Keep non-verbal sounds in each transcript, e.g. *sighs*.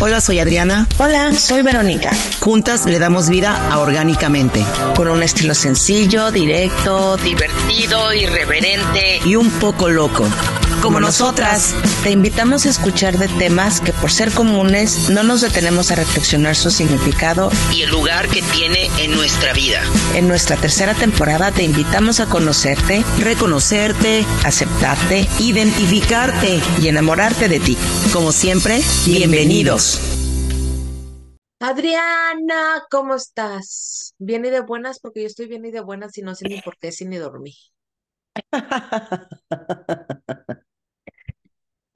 Hola, soy Adriana. Hola, soy Verónica. Juntas le damos vida a Orgánicamente. Con un estilo sencillo, directo, divertido, irreverente y un poco loco. Como nosotras, te invitamos a escuchar de temas que por ser comunes no nos detenemos a reflexionar su significado y el lugar que tiene en nuestra vida. En nuestra tercera temporada te invitamos a conocerte, reconocerte, aceptarte, identificarte y enamorarte de ti. Como siempre, bienvenidos. Adriana, ¿cómo estás? Bien y de buenas, porque yo estoy bien y de buenas y no sé ni por qué, si ni dormí. *laughs*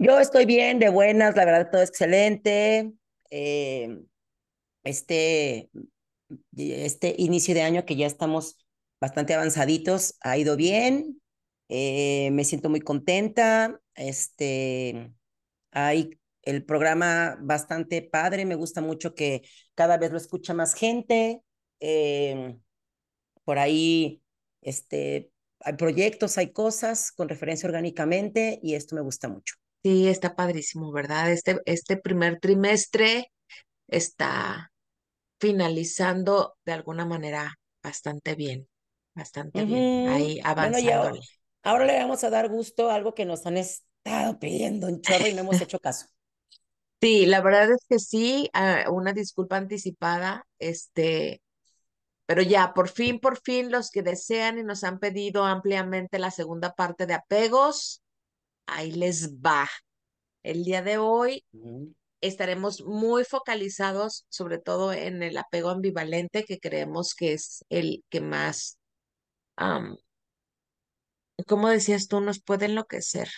Yo estoy bien, de buenas, la verdad, todo excelente. Eh, este, este inicio de año que ya estamos bastante avanzaditos, ha ido bien. Eh, me siento muy contenta. Este, hay el programa bastante padre, me gusta mucho que cada vez lo escucha más gente. Eh, por ahí, este, hay proyectos, hay cosas con referencia orgánicamente y esto me gusta mucho. Sí, está padrísimo, ¿verdad? Este, este primer trimestre está finalizando de alguna manera bastante bien, bastante bien, ahí avanzándole. ahora, le vamos a dar gusto a algo que nos han estado pidiendo un chorro y no hemos hecho caso. *laughs* Sí, la verdad es que sí, ah, una disculpa anticipada, este, pero ya, por fin, por fin, los que desean y nos han pedido ampliamente la segunda parte de apegos, ahí les va. El día de hoy estaremos muy focalizados, sobre todo en el apego ambivalente, que creemos que es el que más, como decías tú, nos puede enloquecer.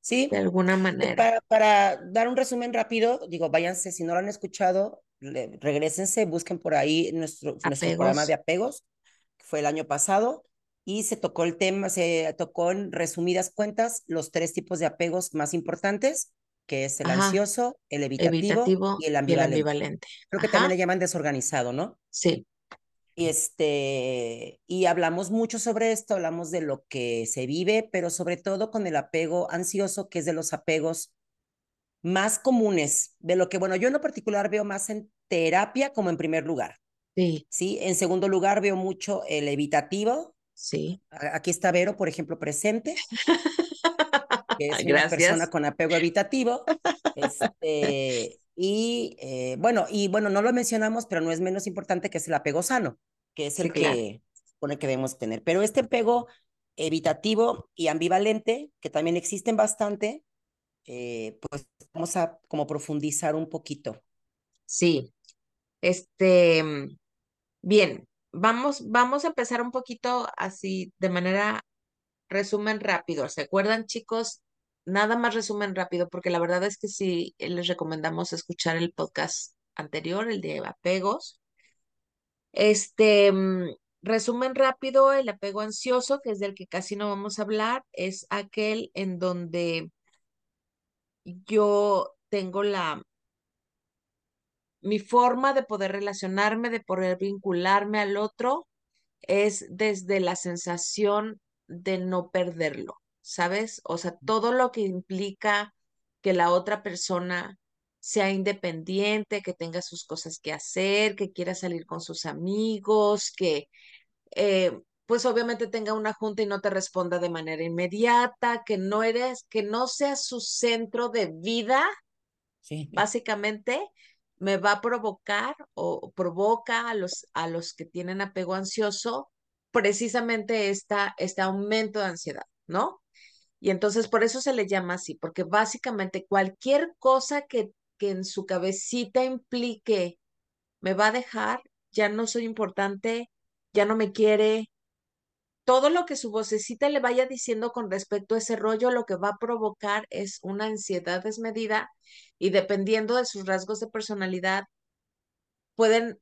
Sí. De alguna manera. Para, para, dar un resumen rápido, digo, váyanse, si no lo han escuchado, regresense, busquen por ahí nuestro, nuestro programa de apegos, que fue el año pasado, y se tocó el tema, se tocó en resumidas cuentas los tres tipos de apegos más importantes, que es el ansioso, el evitativo, y, el ambivalente. Creo que también le llaman desorganizado, ¿no? Sí. Y este, y hablamos mucho sobre esto, hablamos de lo que se vive, pero sobre todo con el apego ansioso, que es de los apegos más comunes, de lo que, bueno, yo en lo particular veo más en terapia como en primer lugar. Sí. Sí, en segundo lugar veo mucho el evitativo, Sí. Aquí está Vero, por ejemplo, presente. *laughs* Que es una persona con apego evitativo. Este, *laughs* y eh, bueno, y bueno, no lo mencionamos, pero no es menos importante que es el apego sano, que es el que pone que debemos tener. Pero este apego evitativo y ambivalente, que también existen bastante, eh, pues vamos a como profundizar un poquito. Sí. Este, mm, bien, vamos, vamos a empezar un poquito así de manera resumen rápido. ¿Se acuerdan, chicos? Nada más resumen rápido, porque la verdad es que sí les recomendamos escuchar el podcast anterior, el de apegos. Este, mm, resumen rápido, el apego ansioso, que es del que casi no vamos a hablar, es aquel en donde yo tengo la mi forma de poder relacionarme, de poder vincularme al otro, es desde la sensación de no perderlo, ¿sabes? O sea, todo lo que implica que la otra persona sea independiente, que tenga sus cosas que hacer, que quiera salir con sus amigos, que eh, pues obviamente tenga una junta y no te responda de manera inmediata, que no eres, que no sea su centro de vida, sí. básicamente, me va a provocar o provoca a los, a los que tienen apego ansioso precisamente esta, este aumento de ansiedad, ¿no? Y entonces por eso se le llama así, porque básicamente cualquier cosa que, que en su cabecita implique me va a dejar, ya no soy importante, ya no me quiere, todo lo que su vocecita le vaya diciendo con respecto a ese rollo, lo que va a provocar es una ansiedad desmedida y dependiendo de sus rasgos de personalidad, pueden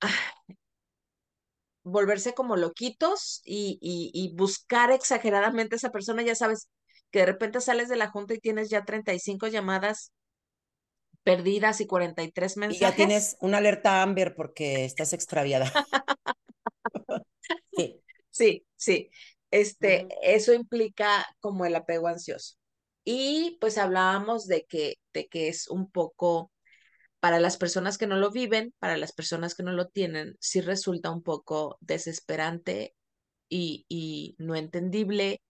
*sighs* volverse como loquitos y, y, buscar exageradamente a esa persona. Ya sabes que de repente sales de la junta y tienes ya 35 llamadas perdidas y 43 mensajes. Y ya tienes una alerta Amber porque estás extraviada. *laughs* sí. Sí. Este, eso implica como el apego ansioso. Y pues hablábamos de que, de que es un poco para las personas que no lo viven, para las personas que no lo tienen, sí resulta un poco desesperante y, y no entendible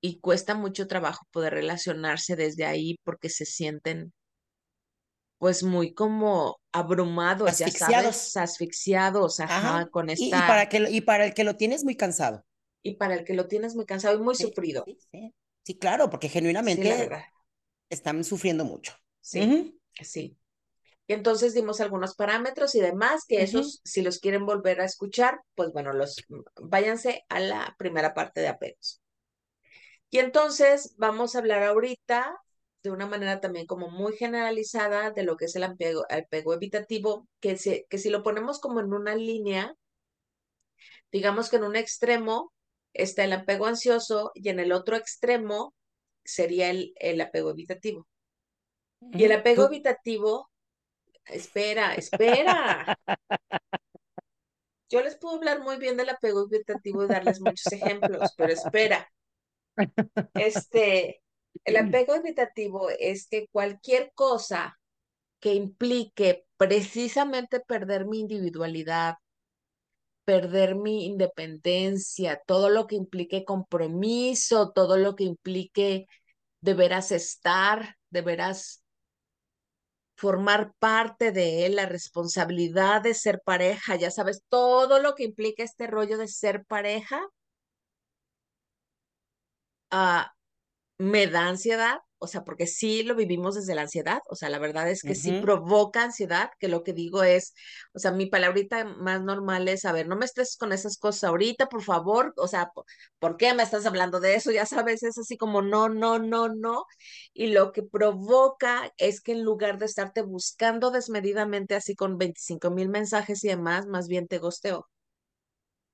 y cuesta mucho trabajo poder relacionarse desde ahí porque se sienten pues muy como abrumados, ya sabes, Asfixiados. asfixiados, Ajá. ajá, con Y, y esta, para que, y para el que lo tienes muy cansado. y para el que lo tienes muy cansado y muy Sí, sufrido. sí, sí. Sí, claro, porque genuinamente están sufriendo mucho. sí, sí. Y entonces dimos algunos parámetros y demás, que esos, si los quieren volver a escuchar, pues bueno, los váyanse a la primera parte de apegos. Y entonces vamos a hablar ahorita de una manera también como muy generalizada de lo que es el apego, apego evitativo, que, se, que si lo ponemos como en una línea, digamos que en un extremo está el apego ansioso y en el otro extremo sería el, el apego evitativo. Y el apego Tú. evitativo, espera, espera. Yo les puedo hablar muy bien del apego evitativo y darles muchos ejemplos, pero espera. *laughs* Este, el apego evitativo es que cualquier cosa que implique precisamente perder mi individualidad, perder mi independencia, todo lo que implique compromiso, todo lo que implique de veras estar, de veras formar parte de él, la responsabilidad de ser pareja, ya sabes, todo lo que implica este rollo de ser pareja, ah, me da ansiedad, o sea, porque sí lo vivimos desde la ansiedad, o sea, la verdad es que sí provoca ansiedad, que lo que digo es, o sea, mi palabrita más normal es, a ver, no me estés con esas cosas ahorita, por favor, o sea, ¿por, ¿por qué me estás hablando de eso? Ya sabes, es así como no, no, no, no, y lo que provoca es que en lugar de estarte buscando desmedidamente así con 25 mil mensajes y demás, más bien te gosteo.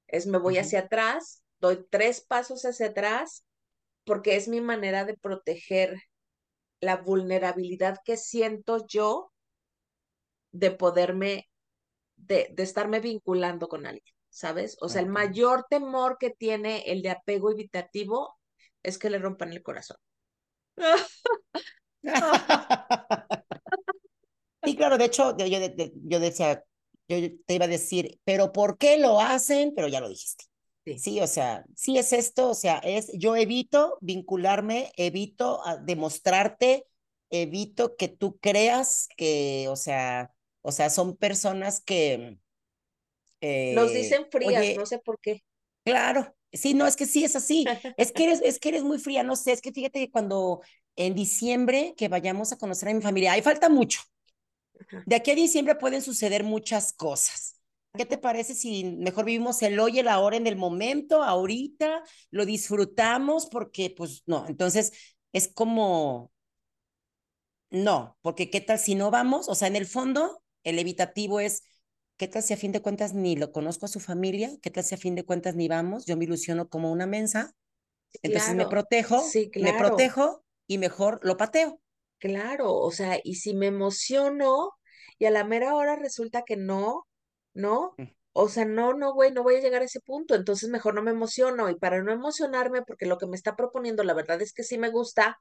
Es me voy hacia atrás, doy tres pasos hacia atrás porque es mi manera de proteger la vulnerabilidad que siento yo de poderme, de, de estarme vinculando con alguien, ¿sabes? O sea, el mayor temor que tiene el de apego evitativo es que le rompan el corazón. *laughs* Y claro, de hecho, yo, yo, yo decía, yo te iba a decir, pero ¿por qué lo hacen? Pero ya lo dijiste. Sí, o sea, sí es esto, o sea, es yo evito vincularme, evito ah, demostrarte, evito que tú creas que, o sea, o sea, son personas que, nos eh, dicen frías, no sé por qué. claro, sí, no, es que sí es así, es que eres, es que eres muy fría, no sé, es que fíjate que cuando en diciembre que vayamos a conocer a mi familia, ahí falta mucho. De aquí a diciembre pueden suceder muchas cosas. ¿Qué te parece si mejor vivimos el hoy, el ahora, en el momento, ahorita, lo disfrutamos? Porque, pues, no, entonces es como, no, porque ¿qué tal si no vamos? O sea, en el fondo, el evitativo es, ¿qué tal si a fin de cuentas ni lo conozco a su familia? ¿Qué tal si a fin de cuentas ni vamos? Yo me ilusiono como una mensa, entonces me protejo, sí, me protejo y mejor lo pateo. claro. O sea, y si me emociono y a la mera hora resulta que no, ¿no? O sea, no, no, güey, no voy a llegar a ese punto, entonces mejor no me emociono. Y para no emocionarme, porque lo que me está proponiendo, la verdad es que sí me gusta,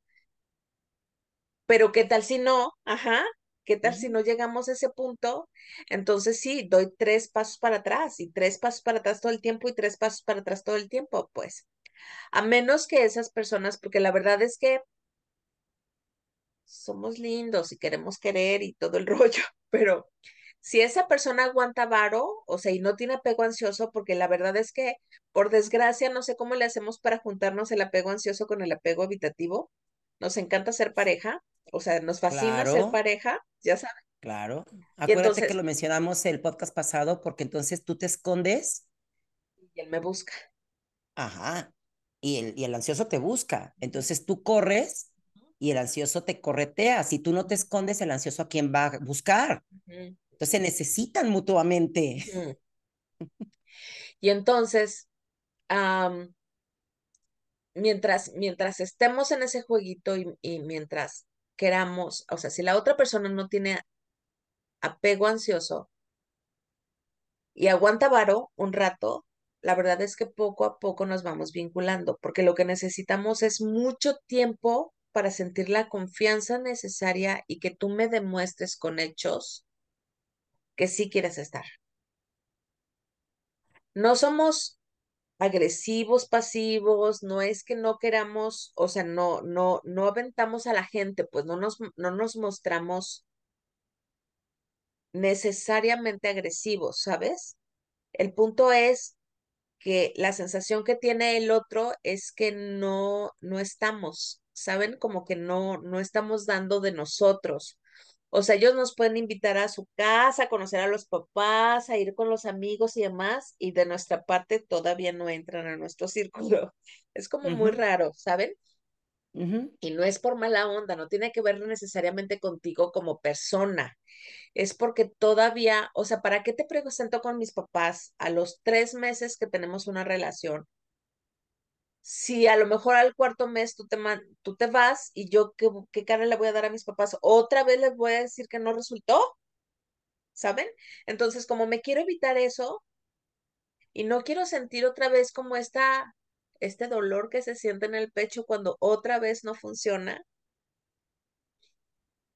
pero ¿qué tal si no? Ajá, ¿qué tal si no llegamos a ese punto? Entonces sí, doy tres pasos para atrás y tres pasos para atrás todo el tiempo y tres pasos para atrás todo el tiempo, pues. A menos que esas personas, porque la verdad es que somos lindos y queremos querer y todo el *laughs* rollo, pero si esa persona aguanta varo, o sea, y no tiene apego ansioso, porque la verdad es que, por desgracia, no sé cómo le hacemos para juntarnos el apego ansioso con el apego evitativo. Nos encanta ser pareja, o sea, nos fascina ser pareja, ya sabes. Claro. Acuérdate que lo mencionamos el podcast pasado porque entonces tú te escondes, y él me busca. ajá, y el, y el ansioso te busca. Entonces tú corres y el ansioso te corretea. Si tú no te escondes, el ansioso a quién va a buscar. Ujú, Entonces se necesitan mutuamente. Y entonces, mientras, mientras estemos en ese jueguito y, y mientras queramos, o sea, si la otra persona no tiene apego ansioso y aguanta varo un rato, la verdad es que poco a poco nos vamos vinculando, porque lo que necesitamos es mucho tiempo para sentir la confianza necesaria y que tú me demuestres con hechos que sí quieres estar. No somos agresivos, pasivos, no es que no queramos, o sea, no, no, no aventamos a la gente, pues no nos, no nos mostramos necesariamente agresivos, ¿sabes? El punto es que la sensación que tiene el otro es que no, no estamos, ¿saben? Como que no, no estamos dando de nosotros. O sea, ellos nos pueden invitar a su casa, a conocer a los papás, a ir con los amigos y demás, y de nuestra parte todavía no entran a nuestro *laughs* círculo. Es como muy raro, ¿saben? Y no es por mala onda, no tiene que ver necesariamente contigo como persona. Es porque todavía, o sea, ¿para qué te presento con mis papás a los tres meses que tenemos una relación? Si a lo mejor al cuarto mes tú te, tú te vas y yo, ¿qué, ¿qué cara le voy a dar a mis papás? ¿Otra vez les voy a decir que no resultó? ¿Saben? Entonces, como me quiero evitar eso y no quiero sentir otra vez como esta este dolor que se siente en el pecho cuando otra vez no funciona,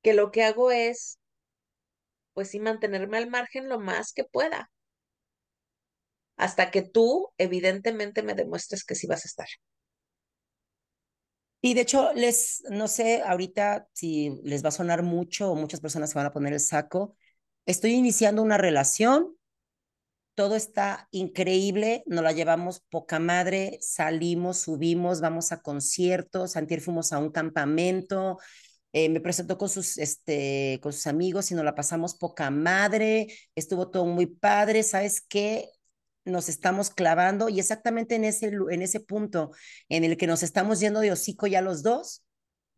que lo que hago es, pues sí, mantenerme al margen lo más que pueda, hasta que tú evidentemente me demuestres que sí vas a estar. Y de hecho, les, no sé ahorita si les va a sonar mucho o muchas personas se van a poner el saco. Estoy iniciando una relación todo está increíble, nos la llevamos poca madre, salimos, subimos, vamos a conciertos, antier fuimos a un campamento, eh, me presentó con sus, este, con sus amigos y nos la pasamos poca madre, estuvo todo muy padre, ¿sabes qué? Nos estamos clavando y exactamente en ese, en ese punto en el que nos estamos yendo de hocico ya los dos,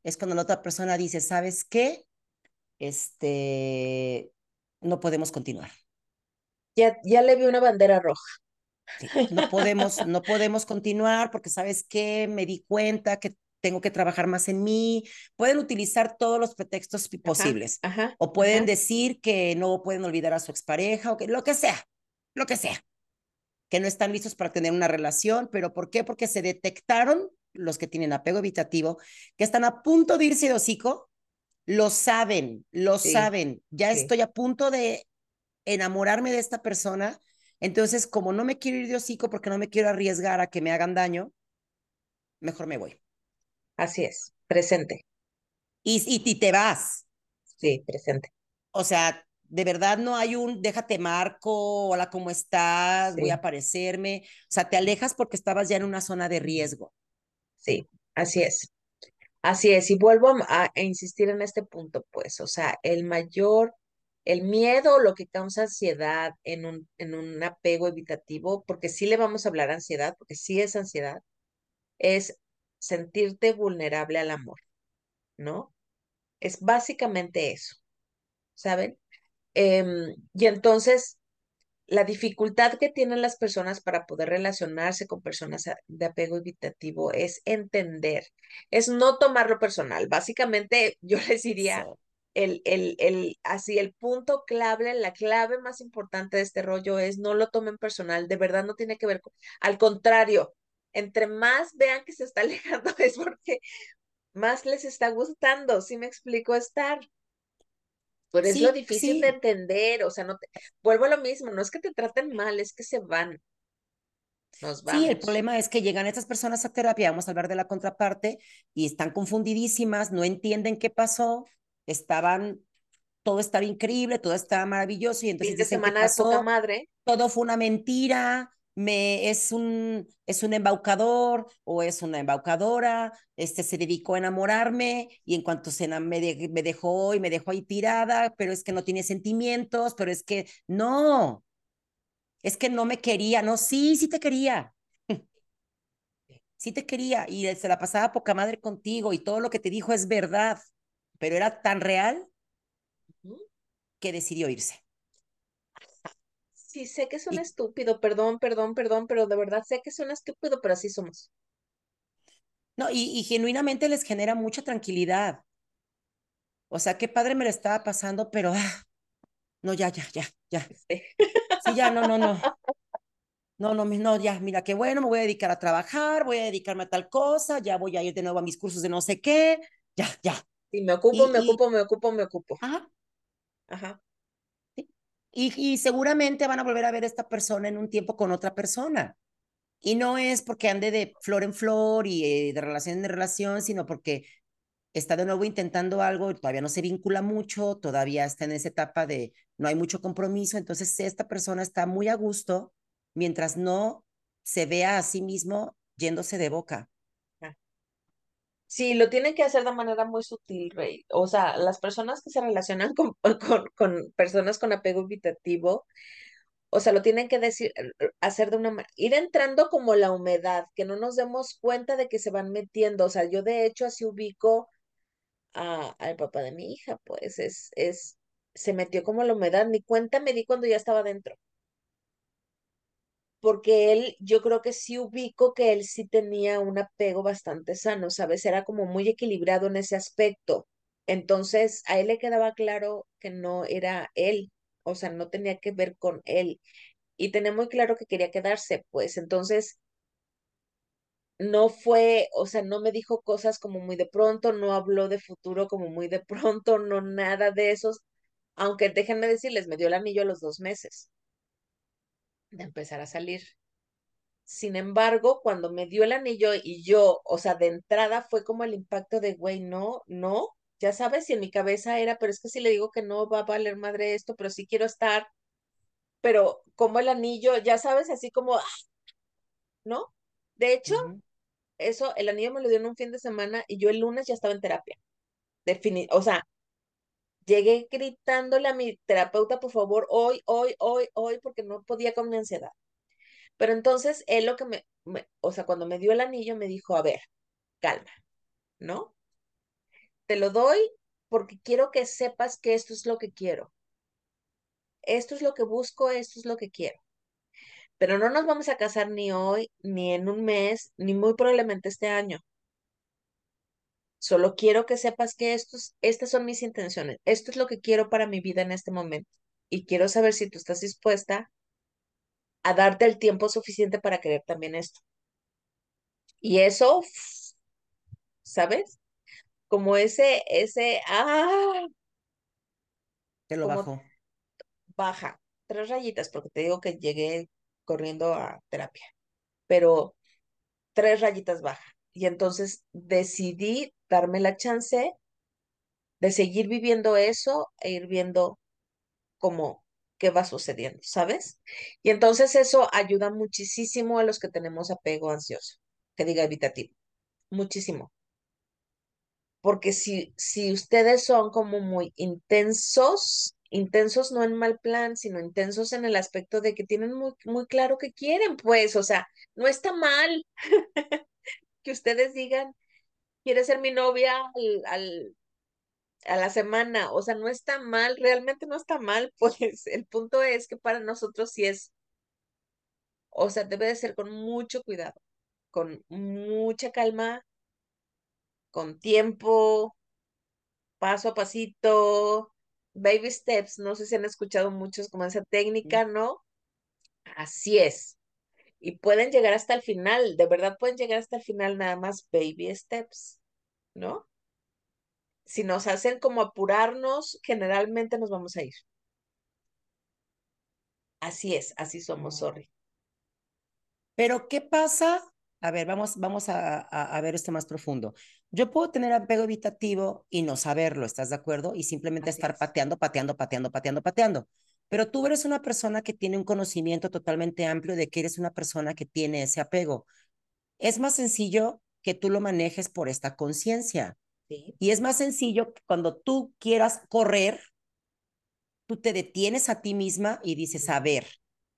es cuando la otra persona dice, ¿sabes qué? Este, no podemos continuar ya, ya le vi una bandera roja. no podemos, no podemos continuar porque sabes que me di cuenta que tengo que trabajar más en mí. Pueden utilizar todos los pretextos posibles. o pueden decir que no pueden olvidar a su expareja o que lo que sea, lo que sea. Que no están listos para tener una relación, pero ¿por qué? Porque se detectaron los que tienen apego evitativo, que están a punto de irse de hocico, lo saben, lo saben. Ya estoy a punto de enamorarme de esta persona. Entonces, como no me quiero ir de hocico porque no me quiero arriesgar a que me hagan daño, mejor me voy. Así es, presente. Y, y, te vas. Sí, presente. O sea, de verdad no hay un déjate marco, hola, ¿cómo estás? Voy a aparecerme. O sea, te alejas porque estabas ya en una zona de riesgo. Sí, así es. Así es. Y vuelvo a, a insistir en este punto, pues, o sea, el mayor el miedo, lo que causa ansiedad en un, en un apego evitativo, porque sí le vamos a hablar ansiedad, porque sí es ansiedad, es sentirte vulnerable al amor, ¿no? Es básicamente eso, ¿saben? Em, y entonces, la dificultad que tienen las personas para poder relacionarse con personas de apego evitativo es entender, es no tomarlo personal. Básicamente, yo *laughs* les diría, el, el, el, así el punto clave, la clave más importante de este rollo es no lo tomen personal, de verdad no tiene que ver con, al contrario, entre más vean que se está *laughs* alejando es porque más les está gustando, si me explico estar. Pero es lo difícil de entender, o sea, no te, vuelvo a lo mismo, no es que te traten mal, es que se van. Nos vamos. Sí, el problema es que llegan estas personas a terapia, vamos a hablar de la contraparte, y están confundidísimas, no entienden qué pasó, estaban, todo estaba increíble, todo estaba maravilloso y entonces de semana de madre. Todo fue una mentira, me, es, un, es un embaucador o es una embaucadora, este se dedicó a enamorarme y en cuanto se me, me dejó y me dejó ahí tirada, pero es que no tiene sentimientos, pero es que no, es que no me quería, no, sí, sí te quería. *laughs* Sí te quería y se la pasaba poca madre contigo y todo lo que te dijo es verdad pero era tan real que decidió irse. Sí, sé que es un estúpido, perdón, perdón, perdón, pero de verdad sé que un estúpido, pero así somos. No, y, genuinamente les genera mucha tranquilidad. O sea, qué padre me lo estaba pasando, pero ah, no, ya, ya, ya, ya. Sí. sí, ya, no, no, no. *laughs* No, no, no, ya, mira, qué bueno, me voy a dedicar a trabajar, voy a dedicarme a tal cosa, ya voy a ir de nuevo a mis cursos de no sé qué, ya, ya. Y me ocupo, me Y, y, ocupo, me ocupo, me ocupo. ajá, Ajá. Y, y seguramente van a volver a ver esta persona en un tiempo con otra persona. Y no es porque ande de flor en flor y eh, de relación en relación, sino porque está de nuevo intentando algo, todavía no se vincula mucho, todavía está en esa etapa de no hay mucho compromiso, entonces esta persona está muy a gusto mientras no se vea a sí mismo yéndose de boca. Sí, lo tienen que hacer de manera muy sutil, Rey. O sea, las personas que se relacionan *laughs* con, con, personas con apego evitativo, o sea, lo tienen que decir, hacer de una manera, ir entrando como la humedad, que no nos demos cuenta de que se van metiendo. O sea, yo de hecho así ubico a, al papá de mi hija, pues es, es, se metió como la humedad, ni cuenta me di cuando ya estaba dentro. Porque él, yo creo que sí ubico que él sí tenía un apego bastante sano, ¿sabes? Era como muy equilibrado en ese aspecto. Entonces, a él le quedaba claro que no era él, o sea, no tenía que ver con él. Y tenía muy claro que quería quedarse, pues entonces no fue, o sea, no me dijo cosas como muy de pronto, no habló de futuro como muy de pronto, no nada de esos, aunque déjenme decirles, me dio el anillo a los dos meses de empezar a salir. Sin embargo, cuando me dio el anillo y yo, o sea, de entrada fue como el impacto de, güey, no, no, ya sabes, y en mi cabeza era, pero es que si le digo que no va a valer madre esto, pero sí quiero estar, pero como el anillo, ya sabes, así como, ¡ah! ¿no? De hecho, Uh -huh. eso, el anillo me lo dio en un fin de semana y yo el lunes ya estaba en terapia. Defini o sea, llegué gritándole a mi terapeuta, por favor, hoy, hoy, hoy, hoy, porque no podía con mi ansiedad. Pero entonces él lo que me, o sea, cuando me dio el anillo me dijo, a ver, calma, ¿no? Te lo doy porque quiero que sepas que esto es lo que quiero. Esto es lo que busco, esto es lo que quiero. Pero no nos vamos a casar ni hoy, ni en un mes, ni muy probablemente este año. Solo quiero que sepas que estos, estas son mis intenciones. Esto es lo que quiero para mi vida en este momento. Y quiero saber si tú estás dispuesta a darte el tiempo suficiente para querer también esto. Y eso, ¿sabes? Como ese, ese, ah, Te lo bajó. baja, tres rayitas, porque te digo que llegué corriendo a terapia, pero tres rayitas baja. Y entonces decidí darme la chance de seguir viviendo eso e ir viendo cómo qué va sucediendo, ¿sabes? Y entonces eso ayuda muchísimo a los que tenemos apego ansioso, que diga evitativo, muchísimo. Porque si, si ustedes son como muy intensos, intensos no en mal plan, sino intensos en el aspecto de que tienen muy, muy claro que quieren, pues, o sea, no está mal *laughs* que ustedes digan, quiere ser mi novia al, al, a la semana, o sea, no está mal, realmente no está mal, *laughs* pues el punto es que para nosotros sí es, o sea, debe de ser con mucho cuidado, con mucha calma, con tiempo, paso a pasito, baby steps, no sé si han escuchado muchos como esa técnica, ¿no? Así es. Y pueden llegar hasta el final, de verdad pueden llegar hasta el final nada más baby steps, ¿no? Si nos hacen como apurarnos, generalmente nos vamos a ir. Así es, así somos, sorry. Pero, ¿qué pasa? A ver, vamos, vamos a, a, a ver esto más profundo. Yo puedo tener apego evitativo y no saberlo, ¿estás de acuerdo? Y simplemente Así estar es. pateando, pateando, pateando, pateando, pateando. Pero tú eres una persona que tiene un conocimiento totalmente amplio de que eres una persona que tiene ese apego. Es más sencillo que tú lo manejes por esta conciencia. Sí. Y es más sencillo que cuando tú quieras correr, tú te detienes a ti misma y dices, a ver,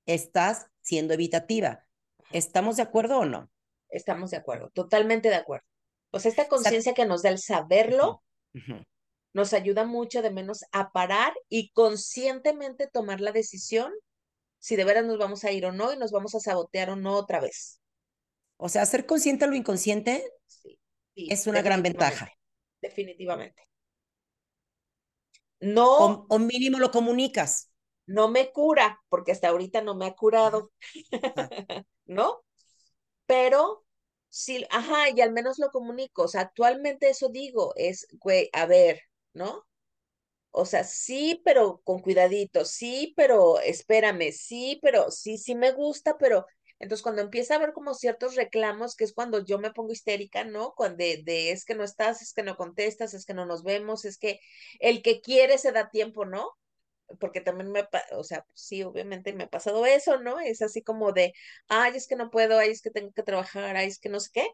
estás siendo evitativa. ¿Estamos de acuerdo o no? Estamos de acuerdo, totalmente de acuerdo. Pues esta conciencia que nos da el saberlo. Nos ayuda mucho de menos a parar y conscientemente tomar la decisión si de veras nos vamos a ir o no y nos vamos a sabotear o no otra vez. O sea, ser consciente de lo inconsciente Sí, sí, es una gran ventaja. definitivamente. No, o mínimo lo comunicas. no me cura, porque hasta ahorita no me ha curado, ajá. *laughs* ¿no? Pero sí, ajá, y al menos lo comunico. O sea, actualmente eso digo, es, güey, a ver, ¿no? O sea, sí, pero con cuidadito, sí, pero espérame, sí, pero sí, sí me gusta, pero entonces cuando empieza a haber como ciertos reclamos, que es cuando yo me pongo histérica, ¿no? Cuando de, de es que no estás, es que no contestas, es que no nos vemos, es que el que quiere se da tiempo, ¿no? Porque también me, o sea, sí, obviamente me ha pasado eso, ¿no? Es así como de, ay, es que no puedo, ay, es que tengo que trabajar, ay, es que no sé qué.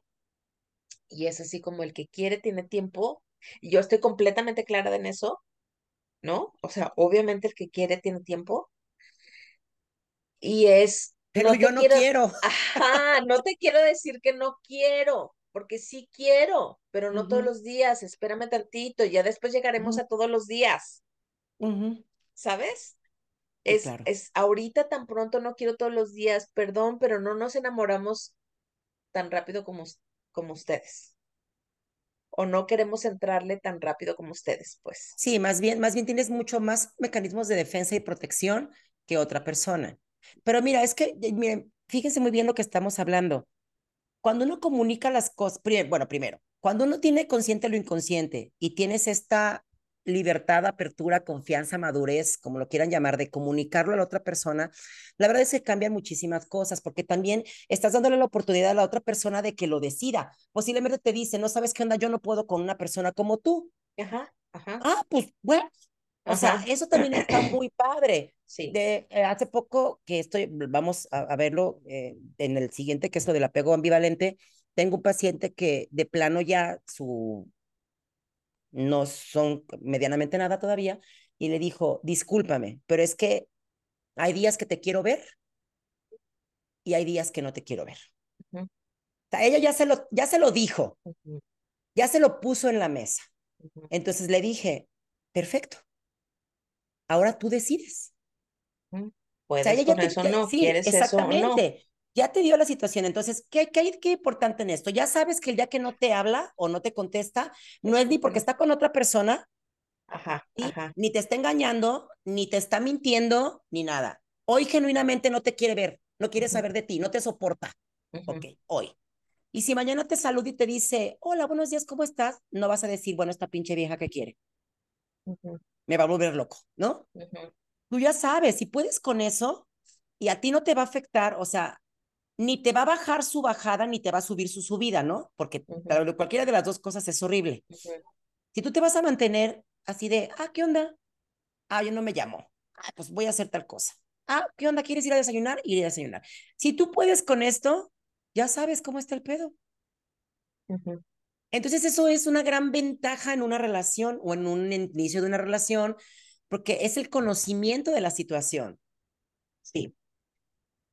Y es así como el que quiere tiene tiempo. Y yo estoy completamente clara en eso ¿no? O sea, obviamente el que quiere tiene tiempo y es, Pero no yo no quiero, quiero. ajá, no te quiero decir que no quiero, porque sí quiero, pero no todos los días, espérame tantito, ya después llegaremos a todos los días. ¿sabes? Es, claro. es ahorita tan pronto no quiero todos los días, perdón, pero no nos enamoramos tan rápido como, como ustedes, o no queremos entrarle tan rápido como ustedes, pues. Sí, más bien, más bien tienes mucho más mecanismos de defensa y protección que otra persona. Pero mira, es que, eh, miren, fíjense muy bien lo que estamos hablando. Cuando uno comunica las cosas, bueno, primero, cuando uno tiene consciente lo inconsciente y tienes esta libertad, apertura, confianza, madurez, como lo quieran llamar, de comunicarlo a la otra persona, la verdad es que cambian muchísimas cosas, porque también estás dándole la oportunidad a la otra persona de que lo decida. Posiblemente te dice, no sabes qué onda, yo no puedo con una persona como tú. Ajá, ajá, Ah, pues bueno, o sea, eso también está muy padre. Sí. De eh, hace poco que estoy, vamos a, a verlo eh, en el siguiente, que es lo del apego ambivalente, tengo un paciente que de plano ya su, no son medianamente nada todavía, y le dijo, discúlpame, pero es que hay días que te quiero ver y hay días que no te quiero ver. O sea, ella ya se lo, ya se lo dijo, ya se lo puso en la mesa. Entonces le dije, perfecto, ahora tú decides. ujú. O sea, ¿Puedes ella ya con te, eso ya- no? sí, ¿Quieres eso o no? Ya te dio la situación. Entonces, ¿qué, qué, qué importante en esto? Ya sabes que el día que no te habla o no te contesta, no Es ni porque está con otra persona, Ajá, ni te está engañando, ni te está mintiendo, ni nada. Hoy genuinamente no te quiere ver, no quiere saber de ti, no te soporta. ujú, Ok, hoy. Y si mañana te saluda y te dice, hola, buenos días, ¿cómo estás? No vas a decir, bueno, esta pinche vieja que quiere, me va a volver loco, ¿no? Tú ya sabes, si puedes con eso y a ti no te va a afectar, o sea, ni te va a bajar su bajada, ni te va a subir su subida, ¿no? Porque claro, cualquiera de las dos cosas es horrible. Si tú te vas a mantener así de, ah, ¿qué onda? Ah, yo no me llamo. Ah, pues voy a hacer tal cosa. Ah, ¿qué onda? ¿Quieres ir a desayunar? Ir a desayunar. Si tú puedes con esto, ya sabes cómo está el pedo. Entonces eso es una gran ventaja en una relación o en un inicio de una relación, porque es el conocimiento de la situación. Sí.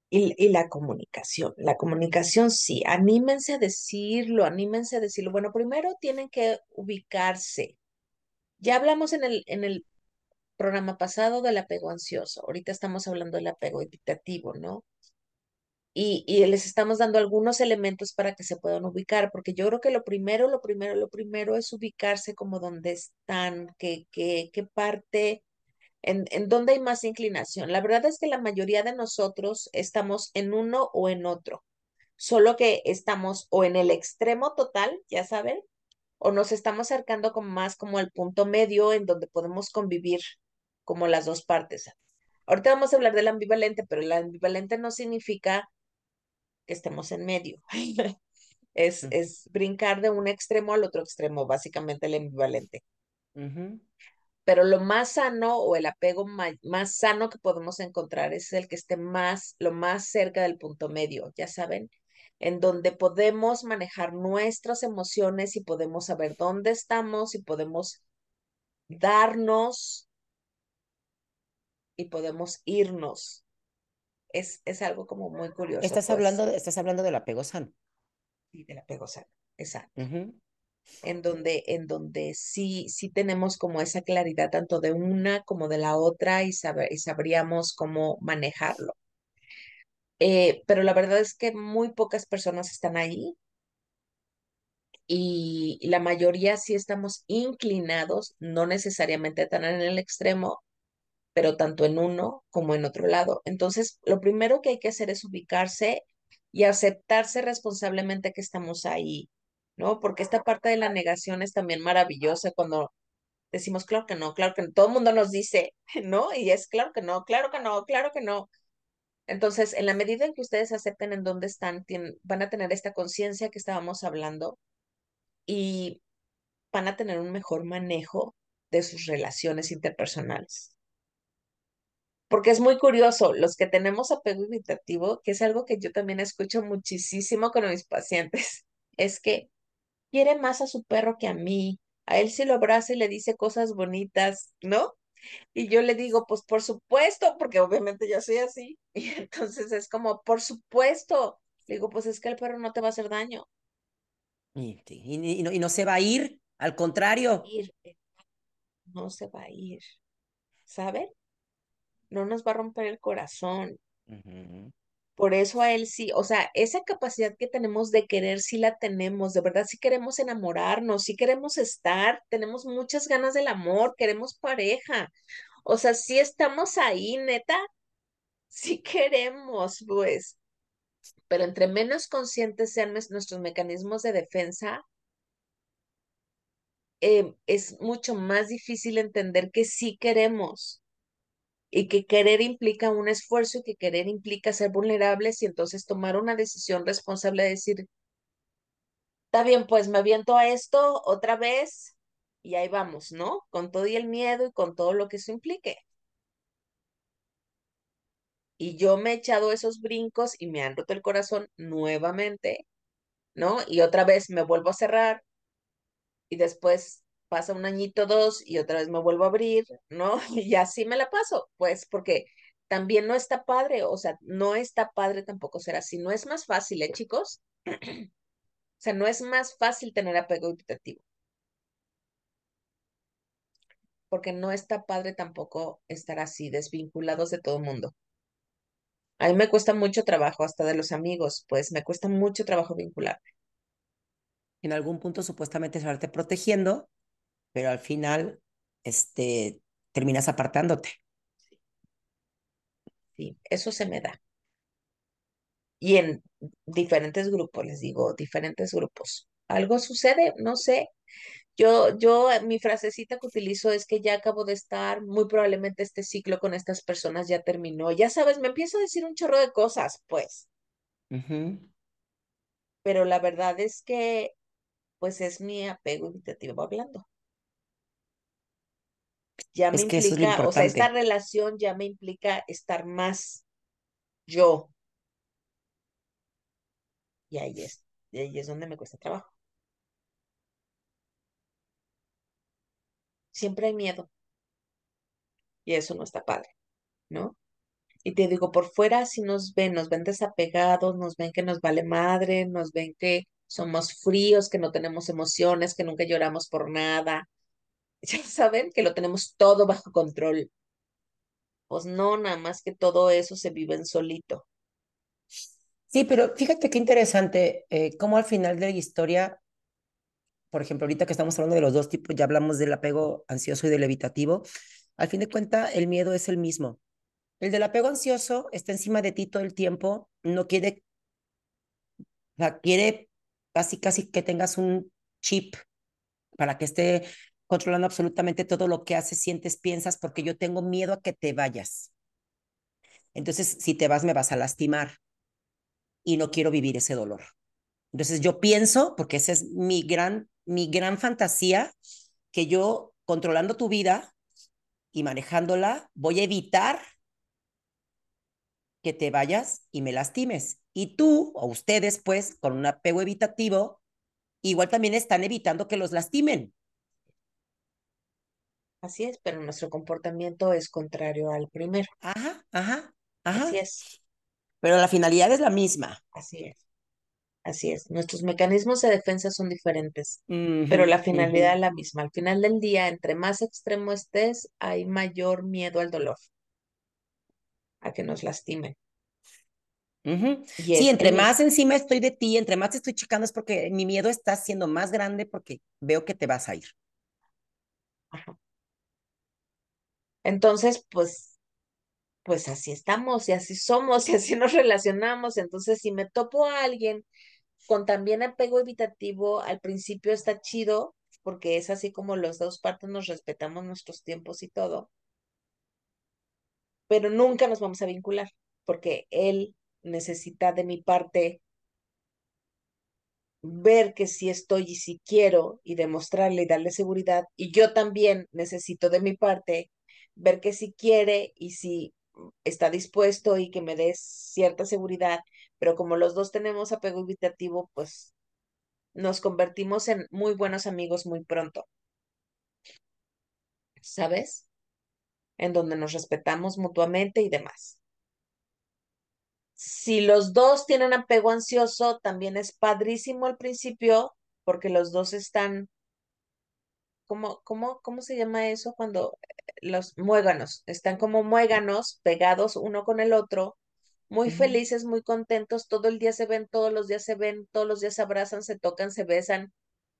Y, y la comunicación, la comunicación sí, anímense a decirlo, anímense a decirlo. Bueno, primero tienen que ubicarse. Ya hablamos en el, en el programa pasado del apego ansioso, ahorita estamos hablando del apego evitativo, ¿no? y, y les estamos dando algunos elementos para que se puedan ubicar, porque yo creo que lo primero, lo primero, lo primero es ubicarse como donde están, qué, qué, qué parte, en, en dónde hay más inclinación. La verdad es que la mayoría de nosotros estamos en uno o en otro, solo que estamos o en el extremo total, ya saben, o nos estamos acercando como más como al punto medio en donde podemos convivir como las dos partes. Ahorita vamos a hablar del ambivalente, pero el ambivalente no significa que estemos en medio. *laughs* Es, es brincar de un extremo al otro extremo, básicamente el ambivalente. Pero lo más sano o el apego más sano que podemos encontrar es el que esté más, lo más cerca del punto medio, ya saben, en donde podemos manejar nuestras emociones y podemos saber dónde estamos y podemos darnos y podemos irnos. Es, es algo como muy curioso, Estás pues, hablando, de- estás hablando del apego sano. sí, del apego sano. Exacto. Ujú. En donde, en donde sí, sí tenemos como esa claridad tanto de una como de la otra y, saber, y sabríamos cómo manejarlo. Eh, pero la verdad es que muy pocas personas están ahí y la mayoría sí estamos inclinados, no necesariamente tan en el extremo, pero tanto en uno como en otro lado. Entonces, lo primero que hay que hacer es ubicarse y aceptarse responsablemente que estamos ahí, ¿no? Porque esta parte de la negación es también maravillosa cuando decimos, claro que no, claro que no. Todo el mundo nos dice, *laughs* ¿no? Y es claro que no, claro que no, claro que no. Entonces, en la medida en que ustedes acepten en dónde están, van a tener esta conciencia que estábamos hablando y van a tener un mejor manejo de sus relaciones interpersonales. Porque es muy curioso, los que tenemos apego evitativo, que es algo que yo también escucho muchísimo con mis pacientes, *laughs* es que quiere más a su perro que a mí. A él se lo abraza y le dice cosas bonitas, ¿no? Y yo le digo, pues por supuesto, porque obviamente yo soy así. *laughs* Y entonces es como, por supuesto. Le digo, pues es que el perro no te va a hacer daño. Y, y, no, y no, se va a ir, al contrario. Ir, no se va a ir. ¿Saben? No nos va a romper el corazón. Por eso a él sí, o sea, esa capacidad que tenemos de querer, sí la tenemos, de verdad, sí queremos enamorarnos, sí queremos estar, tenemos muchas ganas del amor, queremos pareja, o sea, sí estamos ahí, neta, *laughs* sí queremos, pues, pero entre menos conscientes sean nuestros mecanismos de defensa, eh, es mucho más difícil entender que sí queremos y que querer implica un esfuerzo y que querer implica ser vulnerables y entonces tomar una decisión responsable de decir, está bien, pues me aviento a esto otra vez y ahí vamos, ¿no? Con todo y el miedo y con todo lo que eso implique. Y yo me he echado esos brincos y me han roto el corazón nuevamente, ¿no? Y otra vez me vuelvo a cerrar y después pasa un añito, dos y otra vez me vuelvo a abrir, ¿no? *laughs* Y así me la paso, pues porque también no está padre, o sea, no está padre tampoco ser así. No es más fácil, ¿eh, chicos? *clears throat* o sea, no es más fácil tener apego evitativo. Porque no está padre tampoco estar así, desvinculados de todo el mundo. A mí me cuesta mucho trabajo, hasta de los amigos, pues me cuesta mucho trabajo vincularme. En algún punto supuestamente estarte protegiendo, pero al final este, terminas apartándote. Sí, eso se me da. Y en diferentes grupos, les digo, diferentes grupos. Algo sucede, no sé. Yo, yo, mi frasecita que utilizo es que ya acabo de estar, muy probablemente este ciclo con estas personas ya terminó. Ya sabes, me empiezo a decir un chorro de cosas, pues. Pero la verdad es que, pues es mi apego evitativo hablando ya me implica, o sea, esta relación ya me implica estar más yo. Y ahí es, y ahí es donde me cuesta trabajo. Siempre hay miedo. Y eso no está padre, ¿no? Y te digo, por fuera si nos ven, nos ven desapegados, nos ven que nos vale madre, nos ven que somos fríos, que no tenemos emociones, que nunca lloramos por nada, ya saben que lo tenemos todo bajo control. Pues no, nada más que todo eso se vive en solito. Sí, pero fíjate qué interesante, eh, cómo al final de la historia, por ejemplo, ahorita que estamos hablando de los dos tipos, ya hablamos del apego ansioso y del evitativo, al fin de cuentas el miedo es el mismo. El del apego ansioso está encima de ti todo el tiempo, no quiere, o sea, quiere casi, casi que tengas un chip para que esté controlando absolutamente todo lo que haces, sientes, piensas, porque yo tengo miedo a que te vayas. Entonces, si te vas, me vas a lastimar y no quiero vivir ese dolor. Entonces, yo pienso, porque esa es mi gran, mi gran fantasía, que yo controlando tu vida y manejándola, voy a evitar que te vayas y me lastimes. Y tú o ustedes, pues, con un apego evitativo, igual también están evitando que los lastimen. Así es, pero nuestro comportamiento es contrario al primero. Ajá, ajá, ajá. Así es. Pero la finalidad es la misma. Así es. Así es. Nuestros mecanismos de defensa son diferentes, pero la finalidad es la misma. Al final del día, entre más extremo estés, hay mayor miedo al dolor, a que nos lastimen. sí, entre más encima estoy de ti, entre más te estoy checando es porque mi miedo está siendo más grande porque veo que te vas a ir. Ajá. Entonces, pues, pues así estamos y así somos y así nos relacionamos. Entonces, si me topo a alguien con también apego evitativo, al principio está chido porque es así como los dos partes nos respetamos nuestros tiempos y todo, pero nunca nos vamos a vincular porque él necesita de mi parte ver que si estoy y si quiero y demostrarle y darle seguridad. Y yo también necesito de mi parte ver que si quiere y si está dispuesto y que me dé cierta seguridad. Pero como los dos tenemos apego evitativo, pues nos convertimos en muy buenos amigos muy pronto. ¿Sabes? En donde nos respetamos mutuamente y demás. Si los dos tienen apego ansioso, también es padrísimo al principio porque los dos están, ¿cómo, cómo, cómo se llama eso? Cuando eh, los muéganos, están como muéganos pegados uno con el otro, muy felices, muy contentos, todo el día se ven, todos los días se ven, todos los días se abrazan, se tocan, se besan,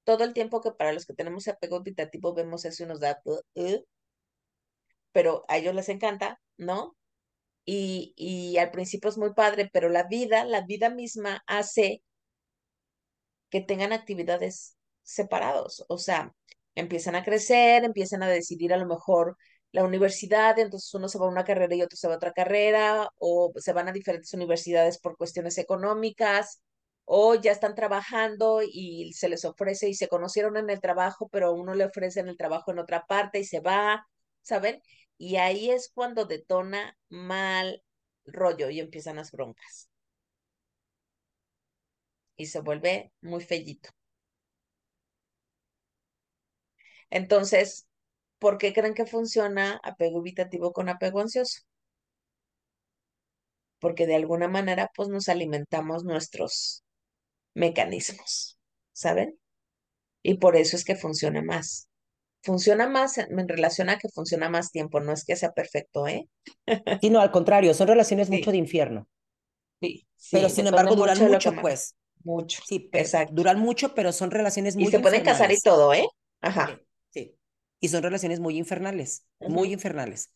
todo el tiempo que para los que tenemos apego evitativo vemos eso y nos da, uh, uh, pero a ellos les encanta, ¿no? y, y al principio es muy padre, pero la vida, la vida misma hace que tengan actividades separados, o sea, empiezan a crecer, empiezan a decidir a lo mejor la universidad, entonces uno se va a una carrera y otro se va a otra carrera, o se van a diferentes universidades por cuestiones económicas, o ya están trabajando y se les ofrece y se conocieron en el trabajo, pero uno le ofrece en el trabajo en otra parte y se va, ¿saben? Y ahí es cuando detona mal rollo y empiezan las broncas. Y se vuelve muy fellito. Entonces, ¿por qué creen que funciona apego evitativo con apego ansioso? Porque de alguna manera, pues nos alimentamos nuestros mecanismos, ¿saben? Y por eso es que funciona más funciona más en relación a que funciona más tiempo, no es que sea perfecto, ¿eh? Sí, no, al contrario, son relaciones mucho de infierno. Sí, sí. Pero sin embargo duran mucho, pues. Mucho. Sí, exacto. Duran mucho, pero son relaciones muy Y se pueden casar y todo, ¿eh? Ajá. Y son relaciones muy infernales, muy infernales.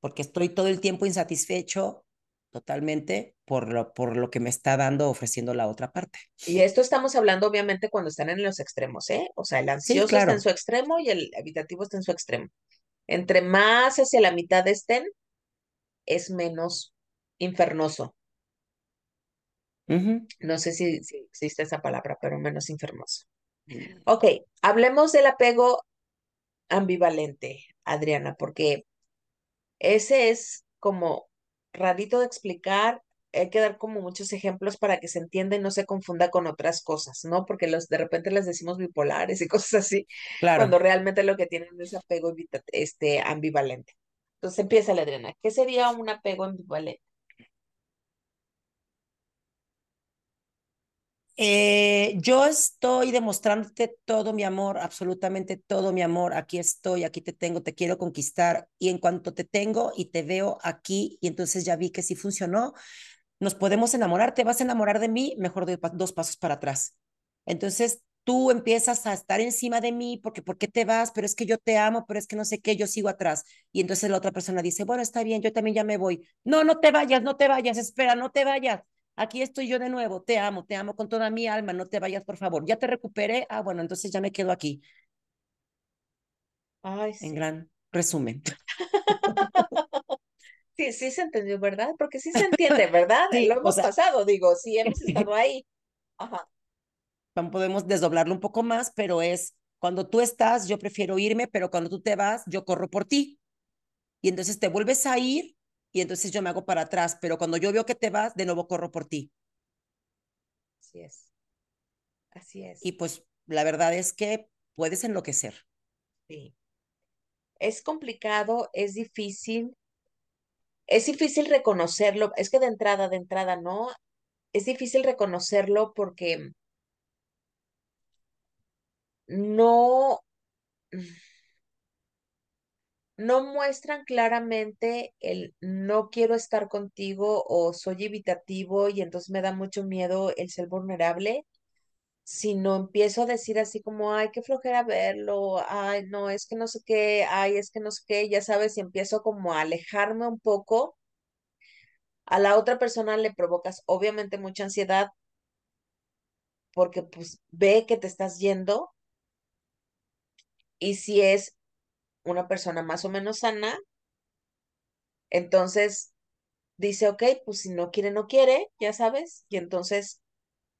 Porque estoy todo el tiempo insatisfecho totalmente por lo, por lo que me está dando, ofreciendo la otra parte. Y esto estamos hablando obviamente cuando están en los extremos, ¿eh? O sea, el ansioso está en su extremo y el habitativo está en su extremo. Entre más hacia la mitad estén, es menos infernoso. No sé si, si, existe esa palabra, pero menos infernoso. Mm. Ok, hablemos del apego ambivalente, Adriana, porque ese es como rarito de explicar, hay que dar como muchos ejemplos para que se entienda y no se confunda con otras cosas, ¿no? Porque los de repente les decimos bipolares y *laughs* cosas así, claro. cuando realmente lo que tienen es apego este, ambivalente. Entonces empieza la Adriana. ¿Qué sería un apego ambivalente? Eh, yo estoy demostrándote todo mi amor, absolutamente todo mi amor. Aquí estoy, aquí te tengo, te quiero conquistar. Y en cuanto te tengo y te veo aquí, y entonces ya vi que sí funcionó, nos podemos enamorar. Te vas a enamorar de mí, mejor doy dos pasos para atrás. Entonces tú empiezas a estar encima de mí porque ¿por qué te vas? Pero es que yo te amo, pero es que no sé qué, yo sigo atrás. Y entonces la otra persona dice, bueno, está bien, yo también ya me voy. No, no te vayas, no te vayas, espera, no te vayas aquí estoy yo de nuevo, te amo, te amo con toda mi alma, no te vayas, por favor. Ya te recuperé, ah, bueno, entonces ya me quedo aquí. Ay, sí. En gran resumen. *laughs* Sí, sí se entendió, ¿verdad? Porque sí se entiende, *laughs* ¿verdad? Lo hemos pasado, digo, sí hemos estado *laughs* ahí. Ajá. Podemos desdoblarlo un poco más, pero es cuando tú estás, yo prefiero irme, pero cuando tú te vas, yo corro por ti. Y entonces te vuelves a ir y entonces yo me hago para atrás, pero cuando yo veo que te vas, de nuevo corro por ti. Así es. Así es. Y pues la verdad es que puedes enloquecer. Sí. Es complicado, es difícil. Es difícil reconocerlo. Es que de entrada, de entrada, ¿no? Es difícil reconocerlo porque no no muestran claramente el no quiero estar contigo o soy evitativo y entonces me da mucho miedo el ser vulnerable, sino empiezo a decir así como, ay, qué flojera verlo, ay, no, es que no sé qué, ay, es que no sé qué, ya sabes, y empiezo como a alejarme un poco. A la otra persona le provocas obviamente mucha ansiedad porque pues ve que te estás yendo. Y si es una persona más o menos sana, entonces dice, ok, pues si no quiere, no quiere, ya sabes, y entonces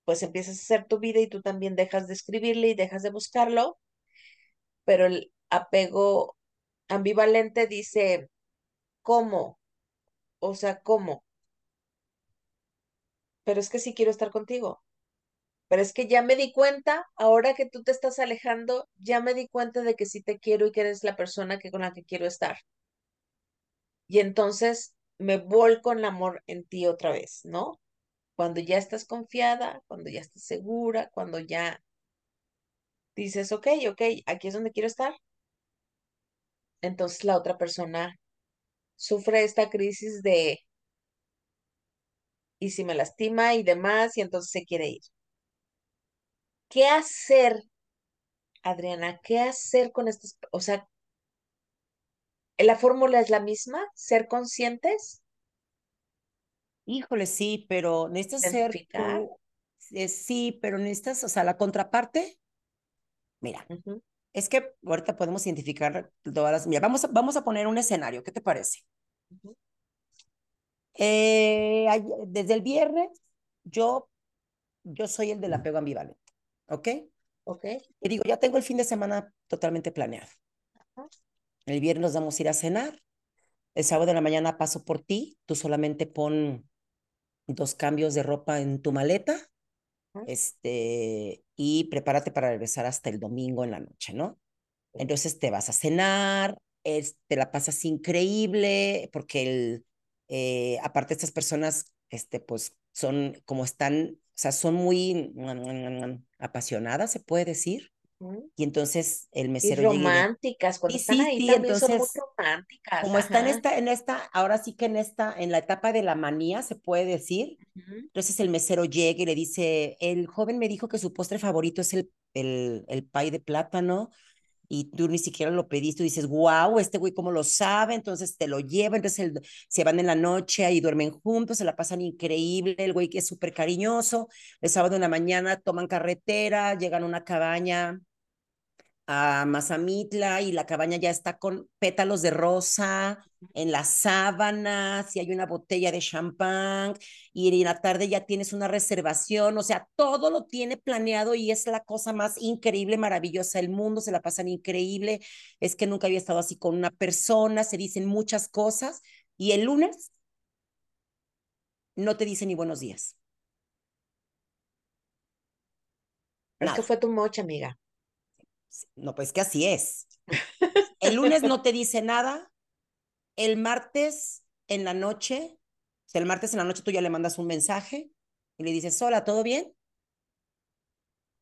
pues empiezas a hacer tu vida y tú también dejas de escribirle y dejas de buscarlo, pero el apego ambivalente dice, ¿cómo? O sea, ¿cómo? Pero es que sí quiero estar contigo. Pero es que ya me di cuenta, ahora que tú te estás alejando, ya me di cuenta de que sí te quiero y que eres la persona que, con la que quiero estar. Y entonces me vuelco en el amor en ti otra vez, ¿no? Cuando ya estás confiada, cuando ya estás segura, cuando ya dices, ok, ok, aquí es donde quiero estar. Entonces la otra persona sufre esta crisis de, y si me lastima y demás, y entonces se quiere ir. ¿Qué hacer, Adriana? ¿Qué hacer con estas? O sea, ¿la fórmula es la misma? ¿Ser conscientes? Híjole, sí, pero necesitas ser Identificar. eh, sí, pero necesitas, o sea, la contraparte, mira, es que ahorita podemos identificar todas las, mira, vamos a, vamos a poner un escenario, ¿qué te parece? Eh, desde el viernes, yo, yo soy el del apego ambivalente, ¿ok? Ok. Y digo, ya tengo el fin de semana totalmente planeado. Ajá, El viernes nos vamos a ir a cenar, el sábado de la mañana paso por ti, tú solamente pon dos cambios de ropa en tu maleta ajá, este, y prepárate para regresar hasta el domingo en la noche, ¿no? Entonces te vas a cenar, es, te la pasas increíble, porque el, eh, aparte estas personas, este, pues son como están, o sea, son muy apasionadas, se puede decir, y entonces el Y mesero llega y románticas, cuando sí, están sí, ahí sí, también son muy entonces románticas, como está en ajá. esta, en esta, ahora sí que en esta, en la etapa de la manía, se puede decir, entonces el mesero llega y le dice, el joven me dijo que su postre favorito es el, el, el pay de plátano y tú ni siquiera lo pediste, y dices, wow, este güey cómo lo sabe, entonces te lo lleva, entonces el, se van en la noche y duermen juntos, se la pasan increíble, el güey que es súper cariñoso, el sábado en la mañana toman carretera, llegan a una cabaña a Mazamitla y la cabaña ya está con pétalos de rosa en las sábanas y hay una botella de champán y en la tarde ya tienes una reservación, o sea, todo lo tiene planeado y es la cosa más increíble, maravillosa del mundo, se la pasan increíble, es que nunca había estado así con una persona, se dicen muchas cosas y el lunes no te dice ni buenos días, Esto nada. fue tu mocha, amiga. No, pues que así es. *laughs* El lunes no te dice nada, el martes en la noche, o sea, el martes en la noche tú ya le mandas un mensaje y le dices, hola, ¿todo bien?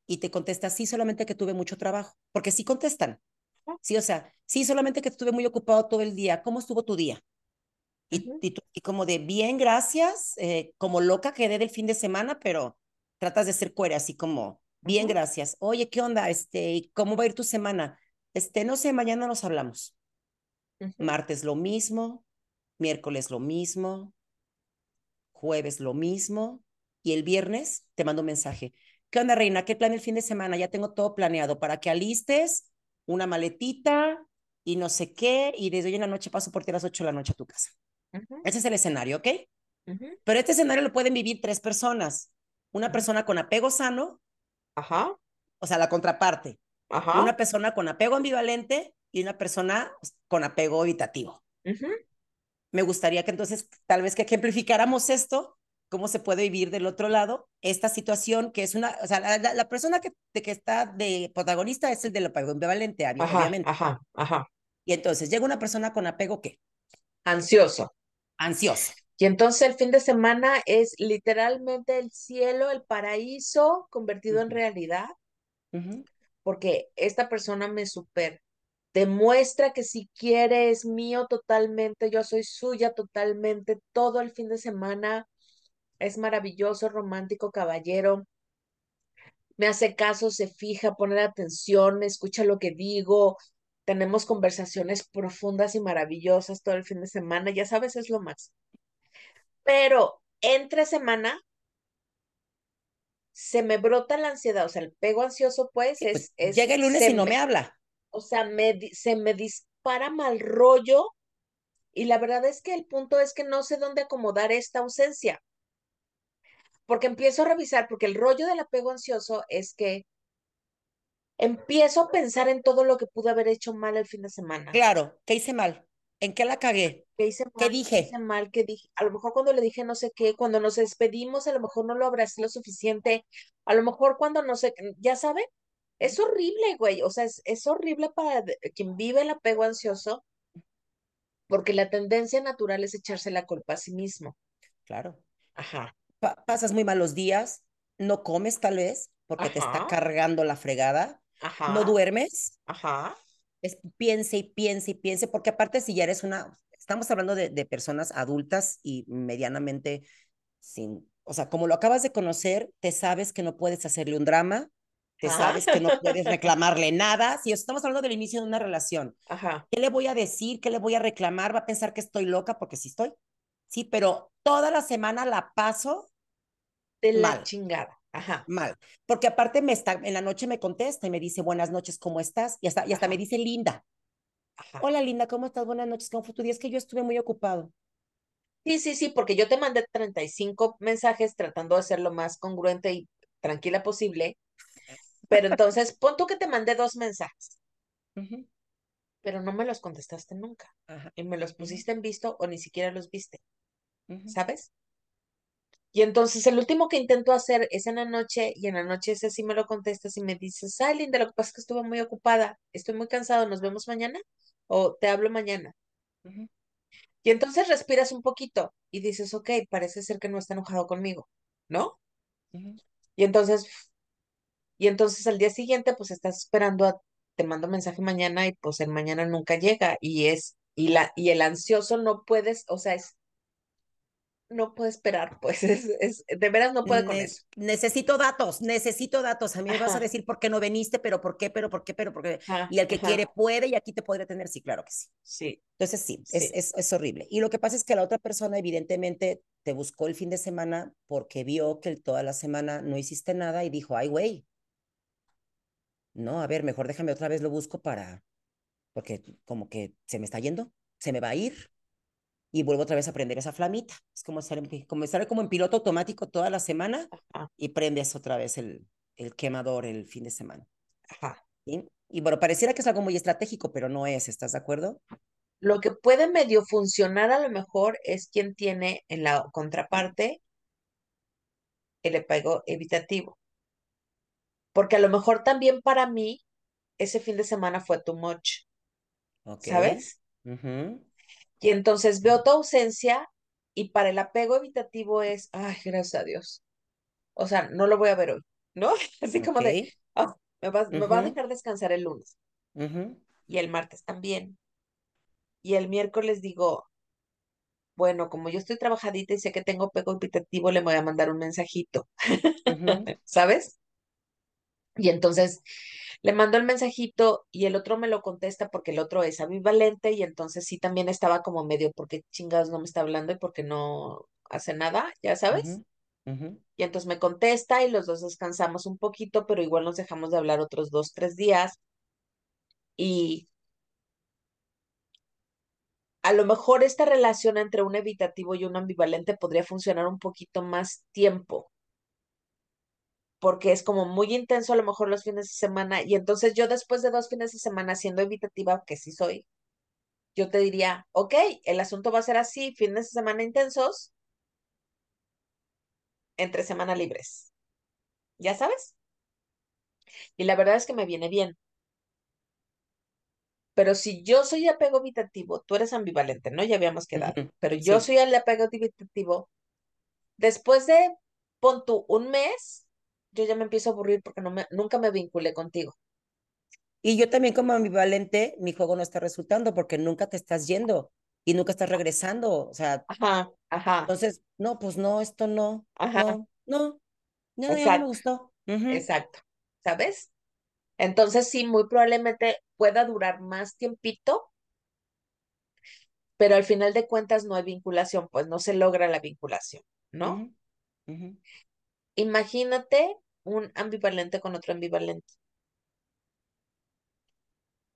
Y te contesta, sí, solamente que tuve mucho trabajo, porque sí contestan, sí, o sea, sí, solamente que estuve muy ocupado todo el día, ¿cómo estuvo tu día? Y, Ujú, y, tú, y como de, bien, gracias, eh, como loca quedé del fin de semana, pero tratas de ser cuera, así como, bien, gracias, oye, ¿qué onda? Este, ¿cómo va a ir tu semana? Este, no sé, mañana nos hablamos. Martes lo mismo, miércoles lo mismo, jueves lo mismo y el viernes te mando un mensaje. ¿Qué onda, Reina? ¿Qué plan el fin de semana? Ya tengo todo planeado para que alistes una maletita y no sé qué, y desde hoy en la noche paso por ti a las 8 de la noche a tu casa. ujú, Ese es el escenario, ¿ok? Pero este escenario lo pueden vivir tres personas. Una persona con apego sano, Ajá, o sea, la contraparte. ajá. Una persona con apego ambivalente y una persona con apego evitativo. ujú, me gustaría que entonces tal vez que ejemplificáramos esto, cómo se puede vivir del otro lado esta situación que es una, o sea, la, la, la persona que, que está de protagonista es el del apego ambivalente, Ajá, obviamente. ajá, ajá. Y entonces llega una persona con apego ¿qué? Ansioso. Ansioso. Y entonces el fin de semana es literalmente el cielo, el paraíso Uh convertido en realidad, Uh -huh. porque esta persona me super demuestra que si quiere es mío totalmente, yo soy suya totalmente, todo el fin de semana es maravilloso, romántico, caballero, me hace caso, se fija, pone atención, me escucha lo que digo, tenemos conversaciones profundas y maravillosas todo el fin de semana, ya sabes, es lo más. Pero entre semana se me brota la ansiedad, o sea, el pego ansioso, pues, Sí, pues es, es, llega el lunes y no me, me habla. o sea, me, se me dispara mal rollo y la verdad es que el punto es que no sé dónde acomodar esta ausencia, porque empiezo a revisar, porque el rollo del apego ansioso es que empiezo a pensar en todo lo que pude haber hecho mal el fin de semana. Claro, ¿qué hice mal? ¿En qué la cagué? ¿Qué hice ¿Qué mal? ¿Qué hice dije? mal? ¿Qué dije? A lo mejor cuando le dije no sé qué, cuando nos despedimos, a lo mejor no lo abracé lo suficiente, a lo mejor cuando no sé, ya saben, es horrible, güey, o sea, es, es horrible para quien vive el apego ansioso, porque la tendencia natural es echarse la culpa a sí mismo. Claro. Ajá, Pa- pasas muy malos días, no comes tal vez porque te está cargando la fregada, no ajá, duermes, ajá, es, piense y piense y piense, porque aparte si ya eres una, estamos hablando de, de personas adultas y medianamente sin, o sea, como lo acabas de conocer, te sabes que no puedes hacerle un drama, te sabes que no puedes *laughs* reclamarle nada, si estamos hablando del inicio de una relación, ajá, ¿qué le voy a decir? ¿Qué le voy a reclamar? Va a pensar que estoy loca porque sí estoy, sí, pero toda la semana la paso de la mal. chingada, ajá, mal, porque aparte me está, en la noche me contesta y me dice, buenas noches, ¿cómo estás? Y hasta, y hasta me dice, linda, ajá. hola linda, ¿cómo estás? Buenas noches, ¿cómo fue tu día? Es que yo estuve muy ocupado. Sí, sí, sí, porque yo te mandé 35 mensajes tratando de ser lo más congruente y tranquila posible, pero entonces *laughs* pon tú que te mandé dos mensajes, pero no me los contestaste nunca Ajá, y me los pusiste en visto o ni siquiera los viste, ¿sabes? Y entonces el último que intento hacer es en la noche y en la noche ese sí me lo contestas y me dices, ay, Linda, lo que pasa es que estuve muy ocupada, estoy muy cansado, ¿nos vemos mañana? O te hablo mañana. Y entonces respiras un poquito y dices, ok, parece ser que no está enojado conmigo, ¿no? Y entonces Y entonces al día siguiente, pues estás esperando a, te mando mensaje mañana y pues el mañana nunca llega y es, y la, y el ansioso no puedes, o sea, es, no puede esperar, pues es, es, de veras no puede con eso. Necesito datos, necesito datos. A mí me vas a decir por qué no veniste, pero por qué, pero por qué, pero por qué. ajá, Y el que quiere puede y aquí te podría tener, sí, claro que sí. sí, Entonces sí, es, sí, es, es horrible. Y lo que pasa es que la otra persona evidentemente te buscó el fin de semana porque vio que toda la semana no hiciste nada y dijo, ay, güey, no, a ver, mejor déjame otra vez lo busco para, porque como que se me está yendo, se me va a ir y vuelvo otra vez a prender esa flamita. Es como estar en, como, estar como en piloto automático toda la semana ajá, y prendes otra vez el, el quemador el fin de semana. ajá. ¿sí? Y bueno, pareciera que es algo muy estratégico, pero no es, ¿estás de acuerdo? Lo que puede medio funcionar a lo mejor es quien tiene en la contraparte el apego evitativo, porque a lo mejor también para mí ese fin de semana fue too much. ¿sabes? Y entonces veo tu ausencia y para el apego evitativo es, ay, gracias a Dios. O sea, no lo voy a ver hoy, ¿no? *laughs* Así como de, "Ah, me va, me va a dejar descansar el lunes y el martes también. Y el miércoles digo, bueno, como yo estoy trabajadita y sé que tengo apego evitativo, le voy a mandar un mensajito, *laughs* ¿sabes? Y entonces le mando el mensajito y el otro me lo contesta porque el otro es ambivalente y entonces sí también estaba como medio, porque chingados no me está hablando y porque no hace nada? Ya sabes. Y entonces me contesta y los dos descansamos un poquito, pero igual nos dejamos de hablar otros dos, tres días. Y a lo mejor esta relación entre un evitativo y un ambivalente podría funcionar un poquito más tiempo, porque es como muy intenso a lo mejor los fines de semana. Y entonces yo después de dos fines de semana siendo evitativa, que sí soy, yo te diría, ok, el asunto va a ser así, fines de semana intensos, entre semana libres. ¿Ya sabes? Y la verdad es que me viene bien. Pero si yo soy apego evitativo, tú eres ambivalente, ¿no? Ya habíamos quedado. Pero yo Sí. soy el apego evitativo. Después de, pon tú, un mes, yo ya me empiezo a aburrir porque no me, nunca me vinculé contigo. Y yo también como ambivalente, mi juego no está resultando porque nunca te estás yendo y nunca estás regresando. O sea, Ajá, ajá, entonces, no, pues no, esto no, ajá, no, no, no, ya no me gustó. Exacto. ¿Sabes? Entonces sí, muy probablemente pueda durar más tiempito pero al final de cuentas no hay vinculación, pues no se logra la vinculación, ¿no? Imagínate un ambivalente con otro ambivalente.